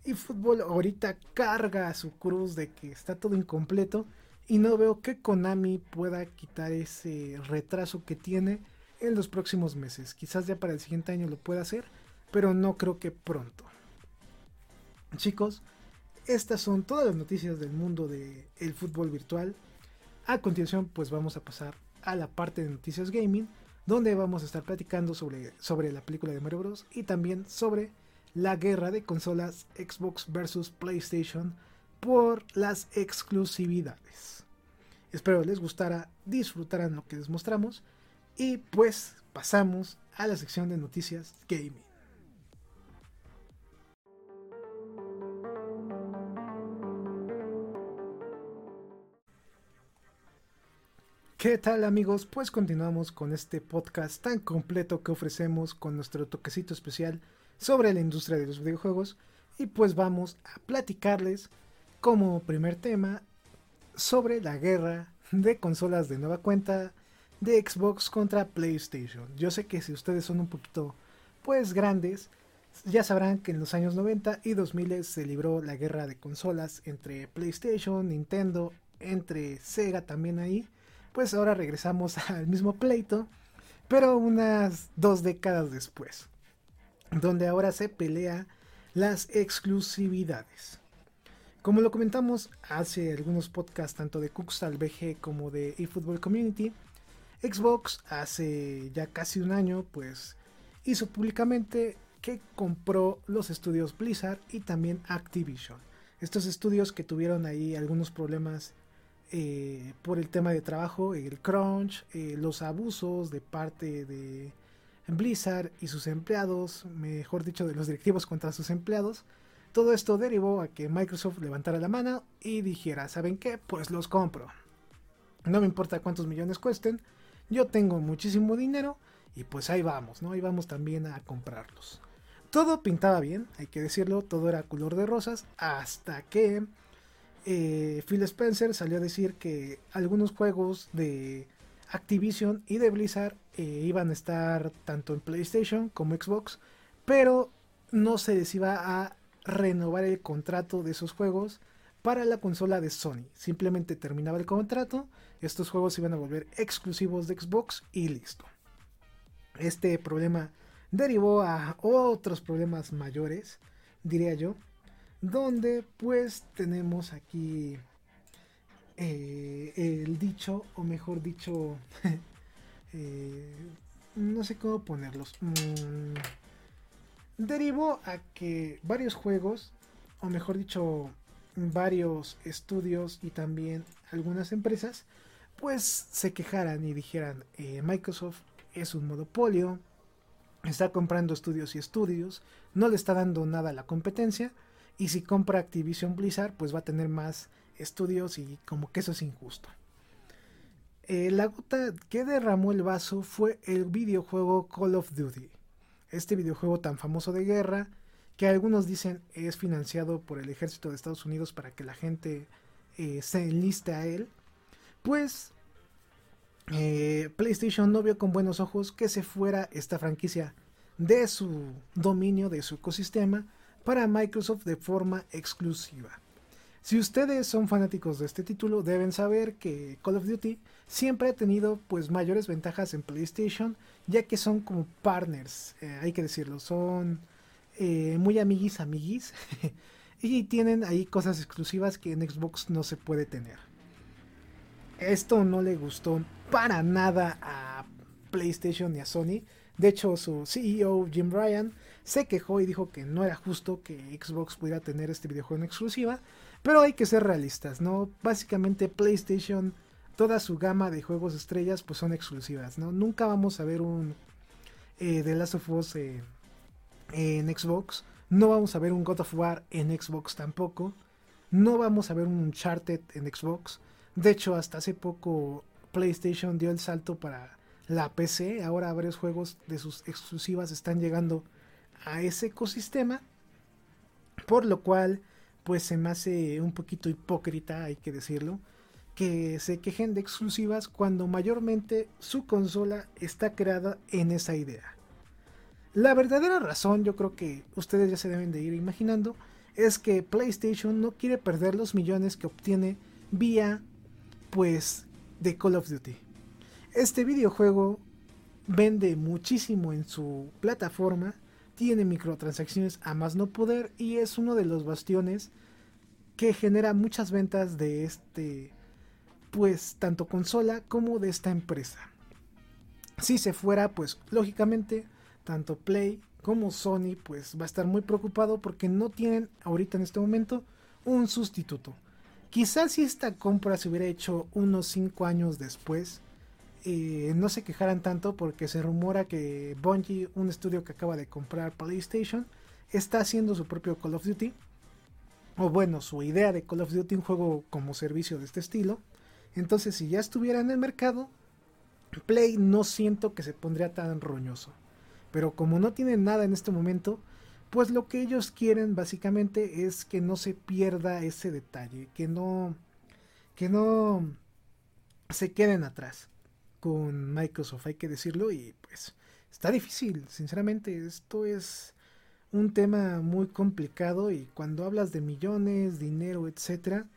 y fútbol ahorita carga su cruz de que está todo incompleto y no veo que Konami pueda quitar ese retraso que tiene en los próximos meses. Quizás ya para el siguiente año lo pueda hacer, pero no creo que pronto. Chicos, estas son todas las noticias del mundo del el fútbol virtual. A continuación, pues vamos a pasar a la parte de noticias gaming donde vamos a estar platicando sobre, sobre la película de Mario Bros. y también sobre la guerra de consolas Xbox versus PlayStation por las exclusividades. Espero les gustara, disfrutaran lo que les mostramos y pues pasamos a la sección de noticias gaming. ¿Qué tal amigos? Pues continuamos con este podcast tan completo que ofrecemos con nuestro toquecito especial sobre la industria de los videojuegos y pues vamos a platicarles como primer tema sobre la guerra de consolas de nueva cuenta de Xbox contra PlayStation. Yo sé que si ustedes son un poquito pues grandes, ya sabrán que en los años 90 y 2000 se libró la guerra de consolas entre PlayStation, Nintendo, entre Sega también ahí pues ahora regresamos (laughs) al mismo pleito, pero unas dos décadas después, donde ahora se pelea las exclusividades. Como lo comentamos hace algunos podcasts tanto de Cookstal BG como de eFootball Community, Xbox hace ya casi un año pues hizo públicamente que compró los estudios Blizzard y también Activision. Estos estudios que tuvieron ahí algunos problemas eh, por el tema de trabajo, el crunch, eh, los abusos de parte de Blizzard y sus empleados, mejor dicho, de los directivos contra sus empleados. Todo esto derivó a que Microsoft levantara la mano y dijera, ¿saben qué? Pues los compro. No me importa cuántos millones cuesten, yo tengo muchísimo dinero y pues ahí vamos, ¿no? Ahí vamos también a comprarlos. Todo pintaba bien, hay que decirlo, todo era color de rosas, hasta que eh, Phil Spencer salió a decir que algunos juegos de Activision y de Blizzard eh, iban a estar tanto en PlayStation como Xbox, pero no se les iba a renovar el contrato de esos juegos para la consola de Sony. Simplemente terminaba el contrato, estos juegos iban a volver exclusivos de Xbox y listo. Este problema derivó a otros problemas mayores, diría yo, donde pues tenemos aquí eh, el dicho, o mejor dicho, (laughs) eh, no sé cómo ponerlos. Mm, derivó a que varios juegos, o mejor dicho, varios estudios y también algunas empresas, pues se quejaran y dijeran, eh, Microsoft es un monopolio, está comprando estudios y estudios, no le está dando nada a la competencia, y si compra Activision Blizzard, pues va a tener más estudios y como que eso es injusto. Eh, la gota que derramó el vaso fue el videojuego Call of Duty. Este videojuego tan famoso de guerra que algunos dicen es financiado por el ejército de Estados Unidos para que la gente eh, se enliste a él. Pues eh, PlayStation no vio con buenos ojos que se fuera esta franquicia de su dominio, de su ecosistema, para Microsoft de forma exclusiva. Si ustedes son fanáticos de este título, deben saber que Call of Duty siempre ha tenido pues mayores ventajas en PlayStation, ya que son como partners, eh, hay que decirlo, son eh, muy amiguis amiguis (laughs) y tienen ahí cosas exclusivas que en Xbox no se puede tener. Esto no le gustó para nada a PlayStation ni a Sony. De hecho, su CEO Jim Ryan se quejó y dijo que no era justo que Xbox pudiera tener este videojuego en exclusiva, pero hay que ser realistas, ¿no? Básicamente PlayStation, toda su gama de juegos estrellas pues son exclusivas, ¿no? Nunca vamos a ver un eh, The Last of Us eh, en Xbox, no vamos a ver un God of War en Xbox tampoco, no vamos a ver un Uncharted en Xbox, de hecho hasta hace poco PlayStation dio el salto para la PC, ahora varios juegos de sus exclusivas están llegando a ese ecosistema, por lo cual pues se me hace un poquito hipócrita, hay que decirlo, que se quejen de exclusivas cuando mayormente su consola está creada en esa idea. La verdadera razón, yo creo que ustedes ya se deben de ir imaginando, es que PlayStation no quiere perder los millones que obtiene vía pues de Call of Duty. Este videojuego vende muchísimo en su plataforma tiene microtransacciones a más no poder y es uno de los bastiones que genera muchas ventas de este, pues tanto consola como de esta empresa. Si se fuera, pues lógicamente, tanto Play como Sony, pues va a estar muy preocupado porque no tienen ahorita en este momento un sustituto. Quizás si esta compra se hubiera hecho unos 5 años después, eh, no se quejaran tanto porque se rumora que Bungie, un estudio que acaba de comprar PlayStation, está haciendo su propio Call of Duty. O bueno, su idea de Call of Duty, un juego como servicio de este estilo. Entonces, si ya estuviera en el mercado, Play no siento que se pondría tan roñoso. Pero como no tienen nada en este momento, pues lo que ellos quieren básicamente es que no se pierda ese detalle, que no que no se queden atrás con Microsoft, hay que decirlo y pues está difícil, sinceramente, esto es un tema muy complicado y cuando hablas de millones, dinero, etcétera,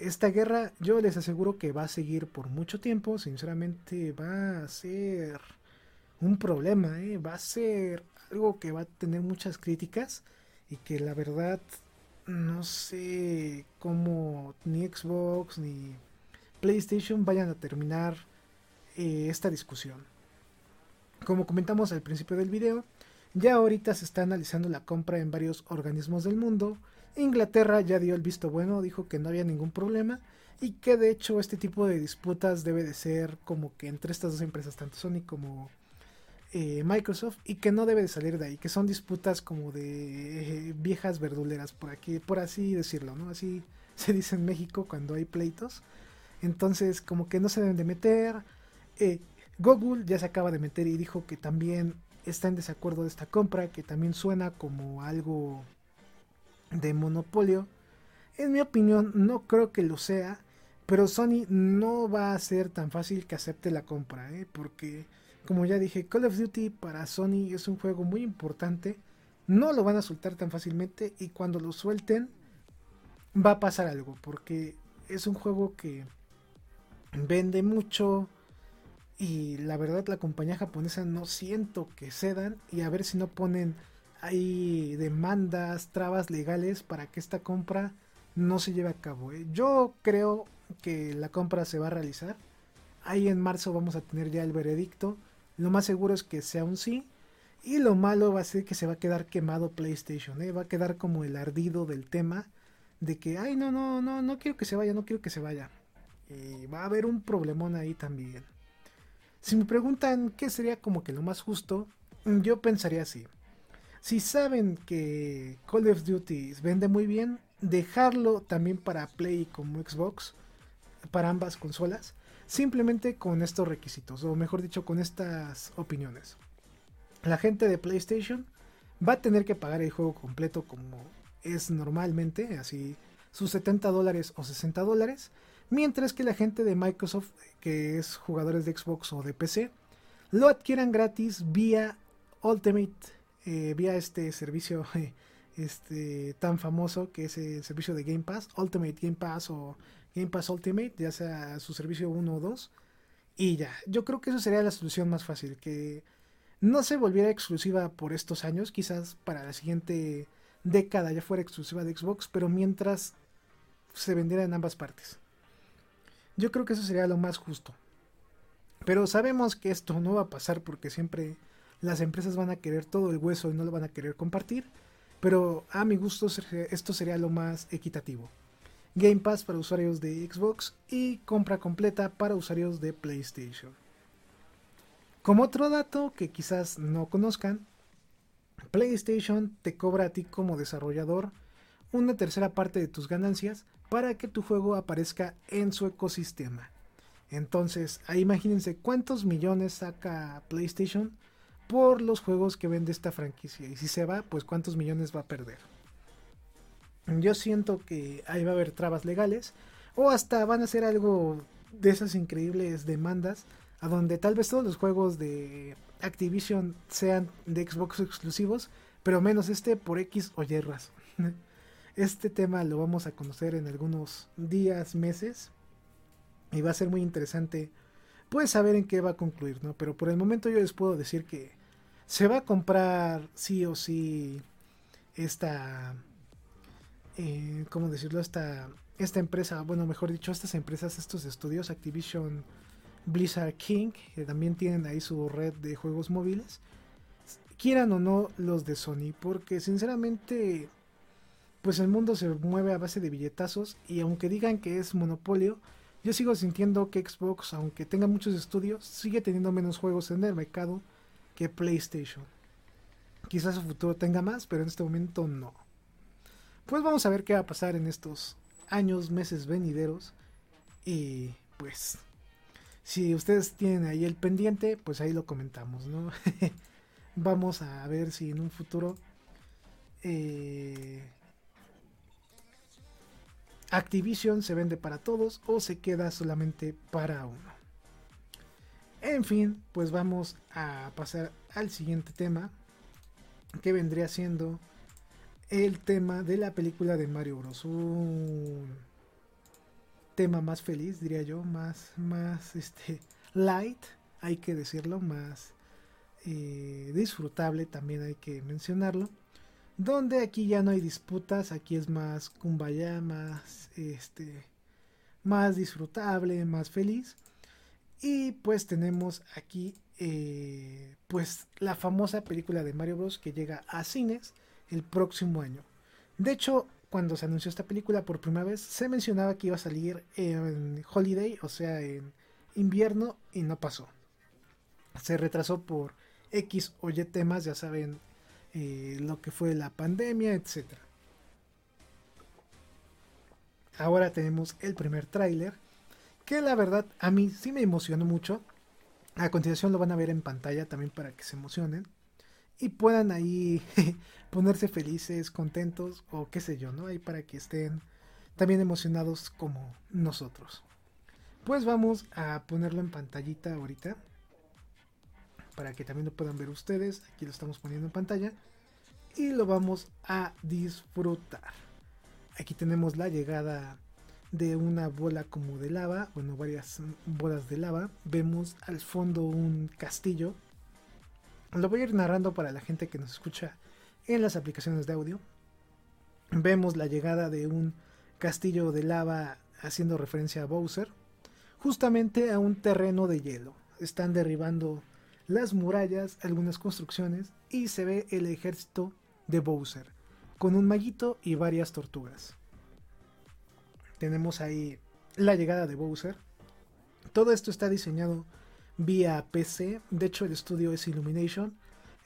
esta guerra yo les aseguro que va a seguir por mucho tiempo, sinceramente va a ser un problema, ¿eh? va a ser algo que va a tener muchas críticas y que la verdad no sé cómo ni Xbox ni PlayStation vayan a terminar eh, esta discusión. Como comentamos al principio del video, ya ahorita se está analizando la compra en varios organismos del mundo. Inglaterra ya dio el visto bueno, dijo que no había ningún problema y que de hecho este tipo de disputas debe de ser como que entre estas dos empresas, tanto Sony como eh, Microsoft y que no debe de salir de ahí, que son disputas como de eh, viejas verduleras, por aquí, por así decirlo, ¿no? Así (laughs) se dice en México cuando hay pleitos. Entonces, como que no se deben de meter. Eh, Google ya se acaba de meter y dijo que también está en desacuerdo de esta compra, que también suena como algo de monopolio. En mi opinión, no creo que lo sea, pero Sony no va a ser tan fácil que acepte la compra, ¿eh? porque como ya dije, Call of Duty para Sony es un juego muy importante. No lo van a soltar tan fácilmente y cuando lo suelten va a pasar algo porque es un juego que vende mucho y la verdad la compañía japonesa no siento que cedan y a ver si no ponen ahí demandas, trabas legales para que esta compra no se lleve a cabo. ¿eh? Yo creo que la compra se va a realizar. Ahí en marzo vamos a tener ya el veredicto lo más seguro es que sea un sí. Y lo malo va a ser que se va a quedar quemado PlayStation. ¿eh? Va a quedar como el ardido del tema. De que, ay, no, no, no, no quiero que se vaya, no quiero que se vaya. Y va a haber un problemón ahí también. Si me preguntan qué sería como que lo más justo, yo pensaría así. Si saben que Call of Duty vende muy bien, dejarlo también para Play como Xbox, para ambas consolas, simplemente con estos requisitos, o mejor dicho, con estas opiniones. La gente de PlayStation va a tener que pagar el juego completo como es normalmente, así sus 70 dólares o 60 dólares, mientras que la gente de Microsoft, que es jugadores de Xbox o de PC, lo adquieran gratis vía Ultimate, eh, vía este servicio (laughs) este, tan famoso que es el servicio de Game Pass, Ultimate Game Pass o Game Pass Ultimate, ya sea su servicio 1 o 2. Y ya, yo creo que eso sería la solución más fácil, que no se volviera exclusiva por estos años, quizás para la siguiente década ya fuera exclusiva de Xbox, pero mientras se vendiera en ambas partes. Yo creo que eso sería lo más justo. Pero sabemos que esto no va a pasar porque siempre las empresas van a querer todo el hueso y no lo van a querer compartir. Pero a mi gusto esto sería lo más equitativo. Game Pass para usuarios de Xbox y compra completa para usuarios de PlayStation. Como otro dato que quizás no conozcan, PlayStation te cobra a ti como desarrollador una tercera parte de tus ganancias para que tu juego aparezca en su ecosistema. Entonces, ahí imagínense cuántos millones saca PlayStation por los juegos que vende esta franquicia. Y si se va, pues cuántos millones va a perder. Yo siento que ahí va a haber trabas legales o hasta van a ser algo de esas increíbles demandas a donde tal vez todos los juegos de Activision sean de Xbox exclusivos, pero menos este por X o Y (laughs) Este tema lo vamos a conocer en algunos días, meses y va a ser muy interesante pues saber en qué va a concluir, ¿no? Pero por el momento yo les puedo decir que se va a comprar sí o sí esta eh, ¿cómo decirlo? Esta, esta empresa, bueno, mejor dicho, estas empresas, estos estudios, Activision, Blizzard King, que también tienen ahí su red de juegos móviles, quieran o no los de Sony, porque sinceramente, pues el mundo se mueve a base de billetazos y aunque digan que es monopolio, yo sigo sintiendo que Xbox, aunque tenga muchos estudios, sigue teniendo menos juegos en el mercado que PlayStation. Quizás su futuro tenga más, pero en este momento no. Pues vamos a ver qué va a pasar en estos años, meses venideros. Y pues si ustedes tienen ahí el pendiente, pues ahí lo comentamos, ¿no? (laughs) Vamos a ver si en un futuro eh, Activision se vende para todos o se queda solamente para uno. En fin, pues vamos a pasar al siguiente tema, que vendría siendo el tema de la película de Mario Bros. Un tema más feliz, diría yo, más, más este, light, hay que decirlo, más eh, disfrutable, también hay que mencionarlo donde aquí ya no hay disputas, aquí es más kumbaya, más este más disfrutable, más feliz. Y pues tenemos aquí eh, pues la famosa película de Mario Bros que llega a cines el próximo año. De hecho, cuando se anunció esta película por primera vez, se mencionaba que iba a salir en Holiday, o sea, en invierno, y no pasó. Se retrasó por X o Y temas, ya saben, eh, lo que fue la pandemia, etc. Ahora tenemos el primer tráiler, que la verdad a mí sí me emocionó mucho. A continuación lo van a ver en pantalla también para que se emocionen y puedan ahí (laughs) ponerse felices, contentos o qué sé yo, ¿no? Ahí para que estén también emocionados como nosotros. Pues vamos a ponerlo en pantallita ahorita para que también lo puedan ver ustedes. Aquí lo estamos poniendo en pantalla y lo vamos a disfrutar. Aquí tenemos la llegada de una bola como de lava, bueno, varias bolas de lava. Vemos al fondo un castillo. Lo voy a ir narrando para la gente que nos escucha en las aplicaciones de audio. Vemos la llegada de un castillo de lava haciendo referencia a Bowser, justamente a un terreno de hielo. Están derribando las murallas, algunas construcciones y se ve el ejército de Bowser, con un maguito y varias tortugas. Tenemos ahí la llegada de Bowser. Todo esto está diseñado vía PC, de hecho el estudio es Illumination,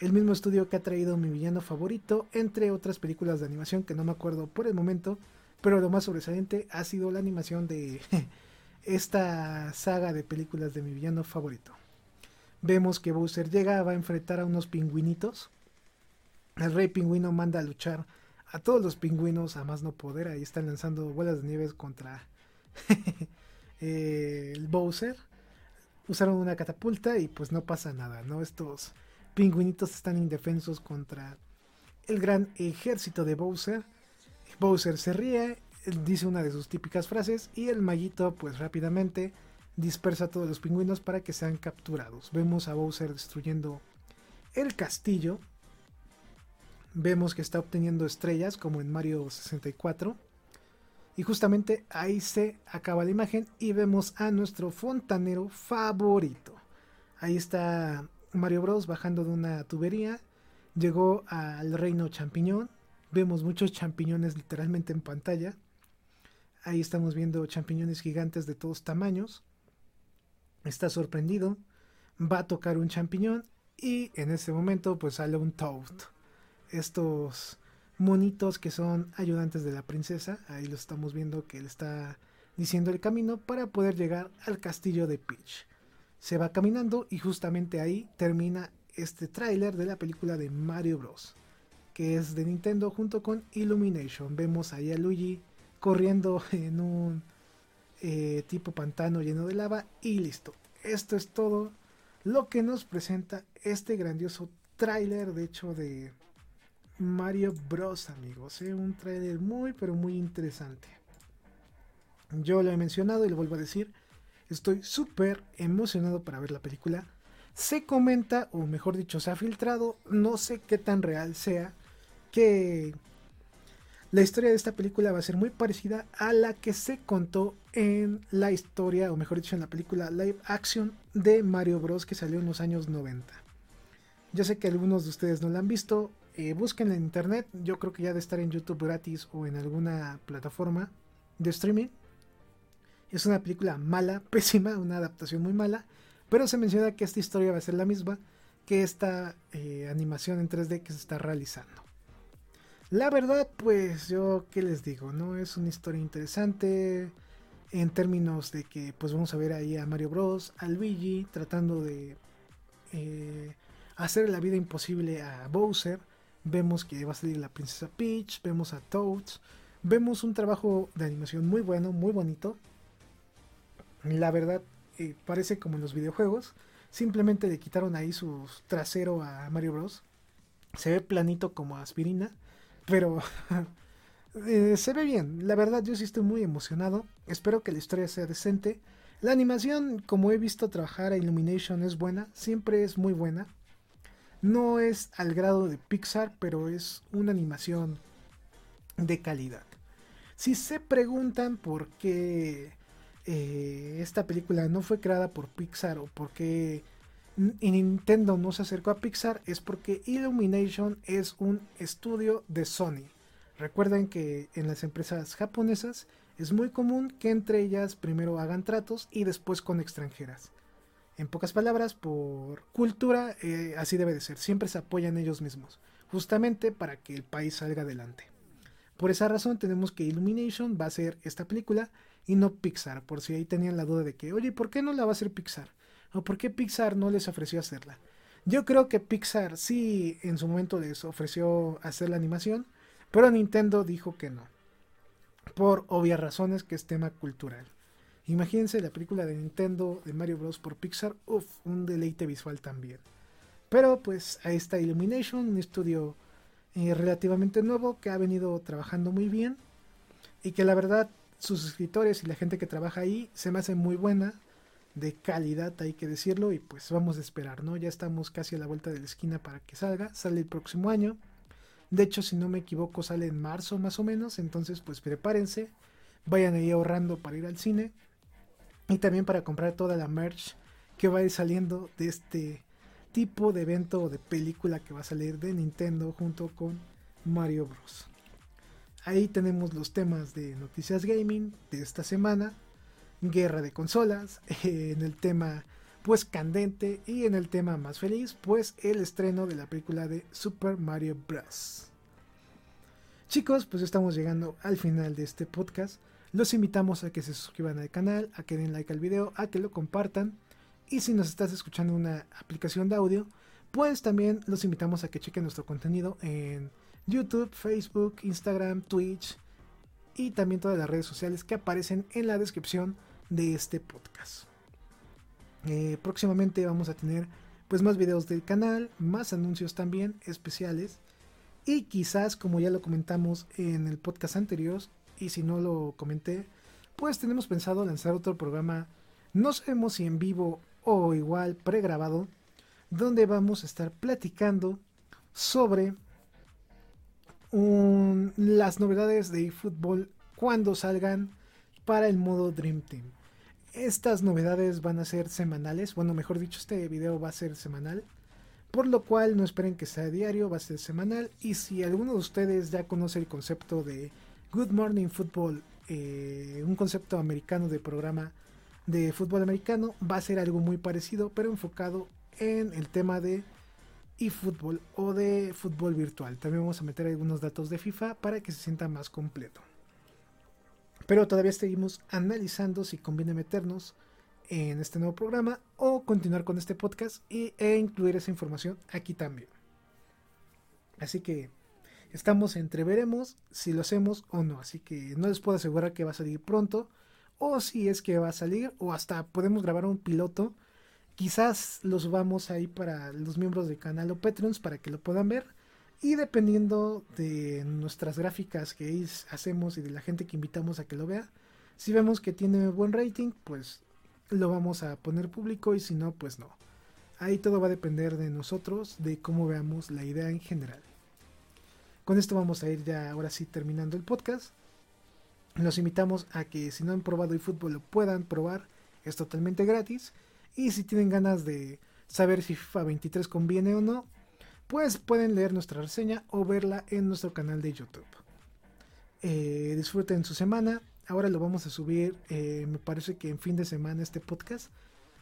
el mismo estudio que ha traído mi villano favorito, entre otras películas de animación que no me acuerdo por el momento, pero lo más sobresaliente ha sido la animación de (laughs) esta saga de películas de mi villano favorito. Vemos que Bowser llega, va a enfrentar a unos pingüinitos. El rey pingüino manda a luchar a todos los pingüinos a más no poder. Ahí están lanzando bolas de nieves contra (laughs) el Bowser. Usaron una catapulta y pues no pasa nada, ¿no? Estos pingüinitos están indefensos contra el gran ejército de Bowser. Bowser se ríe, dice una de sus típicas frases y el maguito pues rápidamente dispersa a todos los pingüinos para que sean capturados. Vemos a Bowser destruyendo el castillo. Vemos que está obteniendo estrellas como en Mario 64. Y justamente ahí se acaba la imagen y vemos a nuestro fontanero favorito. Ahí está Mario Bros bajando de una tubería. Llegó al reino champiñón. Vemos muchos champiñones literalmente en pantalla. Ahí estamos viendo champiñones gigantes de todos tamaños está sorprendido, va a tocar un champiñón y en ese momento pues sale un Toad. Estos monitos que son ayudantes de la princesa, ahí lo estamos viendo que él está diciendo el camino para poder llegar al castillo de Peach. Se va caminando y justamente ahí termina este tráiler de la película de Mario Bros. que es de Nintendo junto con Illumination. Vemos ahí a Luigi corriendo en un eh, tipo pantano lleno de lava y listo. Esto es todo lo que nos presenta este grandioso tráiler, de hecho, de Mario Bros, amigos. ¿eh? Un tráiler muy, pero muy interesante. Yo lo he mencionado y lo vuelvo a decir. Estoy súper emocionado para ver la película. Se comenta, o mejor dicho, se ha filtrado, no sé qué tan real sea, que la historia de esta película va a ser muy parecida a la que se contó en la historia, o mejor dicho, en la película live action de Mario Bros. que salió en los años 90. Yo sé que algunos de ustedes no la han visto, eh, busquen en internet, yo creo que ya de estar en YouTube gratis o en alguna plataforma de streaming. Es una película mala, (laughs) pésima, una adaptación muy mala, pero se menciona que esta historia va a ser la misma que esta eh, animación en 3D que se está realizando. La verdad, pues yo, ¿qué les digo? No es una historia interesante. en términos de que pues vamos a ver ahí a Mario Bros, al Luigi tratando de eh, hacer la vida imposible a Bowser. Vemos que va a salir la princesa Peach, vemos a Toads, vemos un trabajo de animación muy bueno, muy bonito. La verdad, eh, parece como en los videojuegos. Simplemente le quitaron ahí su trasero a Mario Bros. Se ve planito como aspirina, pero (laughs) eh, se ve bien. La verdad, yo sí estoy muy emocionado. Espero que la historia sea decente. La animación, como he visto trabajar a Illumination, es buena. Siempre es muy buena. No es al grado de Pixar, pero es una animación de calidad. Si se preguntan por qué eh, esta película no fue creada por Pixar o por qué Nintendo no se acercó a Pixar, es porque Illumination es un estudio de Sony. Recuerden que en las empresas japonesas es muy común que entre ellas primero hagan tratos y después con extranjeras. En pocas palabras, por cultura, eh, así debe de ser. Siempre se apoyan ellos mismos, justamente para que el país salga adelante. Por esa razón tenemos que Illumination va a ser esta película y no Pixar, por si ahí tenían la duda de que, oye, ¿por qué no la va a hacer Pixar? ¿O por qué Pixar no les ofreció hacerla? Yo creo que Pixar sí en su momento les ofreció hacer la animación, pero Nintendo dijo que no. Por obvias razones que es tema cultural. Imagínense la película de Nintendo de Mario Bros. por Pixar, uff, un deleite visual también. Pero pues ahí está Illumination, un estudio eh, relativamente nuevo que ha venido trabajando muy bien y que la verdad sus escritores y la gente que trabaja ahí se me hace muy buena, de calidad hay que decirlo y pues vamos a esperar, ¿no? Ya estamos casi a la vuelta de la esquina para que salga, sale el próximo año. De hecho, si no me equivoco, sale en marzo más o menos, entonces pues prepárense, vayan ahí ahorrando para ir al cine y también para comprar toda la merch que va a ir saliendo de este tipo de evento o de película que va a salir de Nintendo junto con Mario Bros. Ahí tenemos los temas de noticias gaming de esta semana, guerra de consolas, (laughs) en el tema pues candente y en el tema más feliz pues el estreno de la película de Super Mario Bros. Chicos, pues estamos llegando al final de este podcast. Los invitamos a que se suscriban al canal, a que den like al video, a que lo compartan. Y si nos estás escuchando en una aplicación de audio, pues también los invitamos a que chequen nuestro contenido en YouTube, Facebook, Instagram, Twitch y también todas las redes sociales que aparecen en la descripción de este podcast. Eh, próximamente vamos a tener pues más videos del canal, más anuncios también especiales y quizás como ya lo comentamos en el podcast anterior, y si no lo comenté, pues tenemos pensado lanzar otro programa, no sabemos si en vivo o igual pregrabado, donde vamos a estar platicando sobre las novedades de eFootball cuando salgan para el modo Dream Team. Estas novedades van a ser semanales, bueno, mejor dicho, este video va a ser semanal, por lo cual no esperen que sea diario, va a ser semanal. Y si alguno de ustedes ya conoce el concepto de Good Morning Football, eh, un concepto americano de programa de fútbol americano, va a ser algo muy parecido, pero enfocado en el tema de eFootball o de fútbol virtual. También vamos a meter algunos datos de FIFA para que se sienta más completo. Pero todavía seguimos analizando si conviene meternos en este nuevo programa o continuar con este podcast y, e incluir esa información aquí también. Así que Estamos entre veremos si lo hacemos o no. Así que no les puedo asegurar que va a salir pronto. O si es que va a salir. O hasta podemos grabar un piloto. Quizás lo subamos ahí para los miembros del canal o Patreons para que lo puedan ver. Y dependiendo de nuestras gráficas que hacemos y de la gente que invitamos a que lo vea. Si vemos que tiene buen rating, pues lo vamos a poner público. Y si no, pues no. Ahí todo va a depender de nosotros, de cómo veamos la idea en general. Con esto vamos a ir ya ahora sí terminando el podcast. Los invitamos a que si no han probado eFootball lo puedan probar. Es totalmente gratis. Y si tienen ganas de saber si FIFA 23 conviene o no, pues pueden leer nuestra reseña o verla en nuestro canal de YouTube. Eh, disfruten su semana. Ahora lo vamos a subir, eh, me parece que en fin de semana este podcast.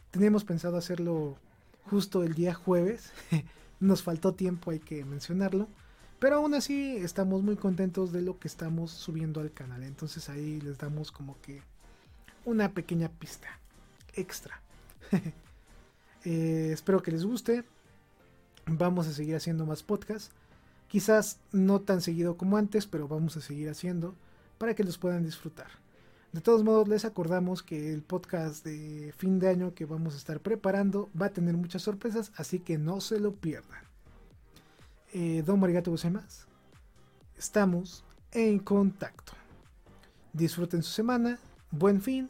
Teníamos pensado hacerlo justo el día jueves. (laughs) Nos faltó tiempo, hay que mencionarlo. Pero aún así estamos muy contentos de lo que estamos subiendo al canal. Entonces ahí les damos como que una pequeña pista extra. (laughs) Eh, espero que les guste. Vamos a seguir haciendo más podcasts. Quizás no tan seguido como antes, pero vamos a seguir haciendo para que los puedan disfrutar. De todos modos, les acordamos que el podcast de fin de año que vamos a estar preparando va a tener muchas sorpresas, así que no se lo pierdan. Eh, don Marigato más. Estamos en contacto. Disfruten su semana, buen fin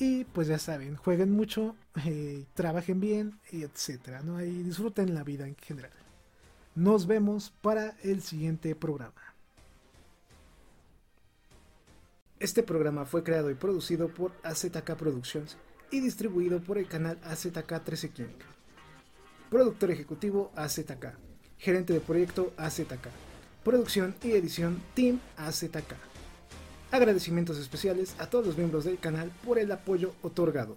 y pues ya saben, jueguen mucho, eh, trabajen bien, etcétera, ¿no? Y disfruten la vida en general. Nos vemos para el siguiente programa. Este programa fue creado y producido por AZK Productions y distribuido por el canal AZK 13 King. Productor ejecutivo AZK. Gerente de proyecto AZK. Producción y edición Team AZK. Agradecimientos especiales a todos los miembros del canal por el apoyo otorgado.